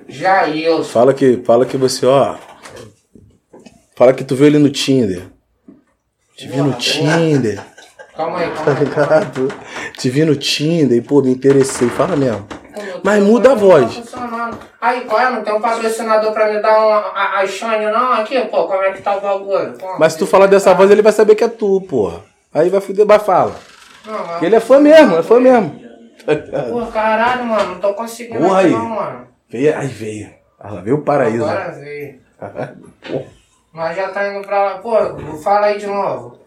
Jailson. Fala que, fala que você, ó. Fala que tu viu ele no Tinder. Te vi no Tinder. Calma aí, Tá calma aí. calma aí. ligado? Te vi no Tinder e, pô, me interessei. Fala mesmo. Mas muda a voz. Tá aí, qual é? Não tem um patrocinador pra me dar uma, a, a Shine não? Aqui, pô, como é que tá o bagulho? Pô, Mas se tu falar dessa voz, ele vai saber que é tu, porra. Aí vai fuder, vai fala. Não, ele é fã mesmo, é fã mesmo. Pô, caralho, mano, não tô conseguindo Porra aí. não, mano. Veio, aí veio. Ah, lá veio o paraíso. Agora veio. Pô. Mas já tá indo pra lá. Pô, fala aí de novo.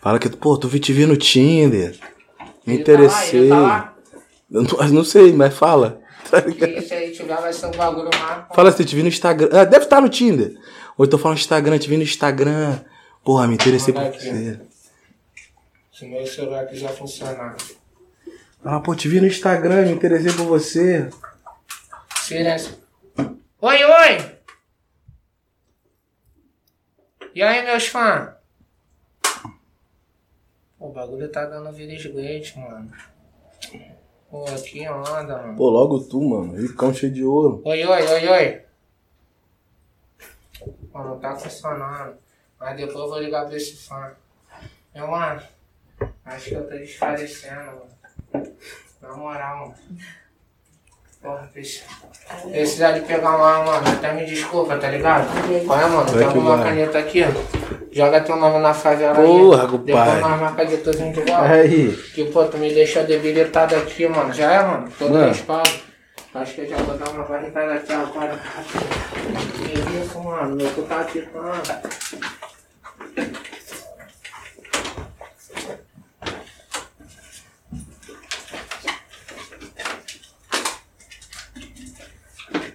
Fala que, pô, tu vi te vi no Tinder. Me Ele tá lá, interessei. tá lá? Eu não, não sei, mas fala. Tá Que ligado? se aí tiver vai ser um bagulho. Fala assim, te vi no Instagram. Ah, deve estar no Tinder. Ou então fala no Instagram, te vi no Instagram. Porra, me interessei por aqui. você. Se meu celular quiser funcionar. Ah, pô, te vi no Instagram, me interessei por você. Silêncio. Oi, oi! E aí, meus fãs? O bagulho tá dando virisguete, mano. Pô, que onda, mano. Pô, logo tu, mano. Ricão cheio de ouro. Oi, oi, oi, oi. Pô, não tá funcionando. Mas depois eu vou ligar pra esse fã. Meu mano, acho que eu tô desfalecendo, mano. Na moral, mano. Porra, precisa. Precisar de pegar uma, mano. Até me desculpa, tá ligado? É, mano? Tem alguma vai. caneta aqui? Joga teu nome na favela Porra, aí. compadre. Depois nós marca de tuzinho de volta. Aí. Que, pô, tu me deixou debilitado aqui, mano. Já é, mano? Todo Mano. respaldo. Acho que eu já vou dar uma barricada aqui agora. Que isso, mano? Meu cu tá aqui, mano.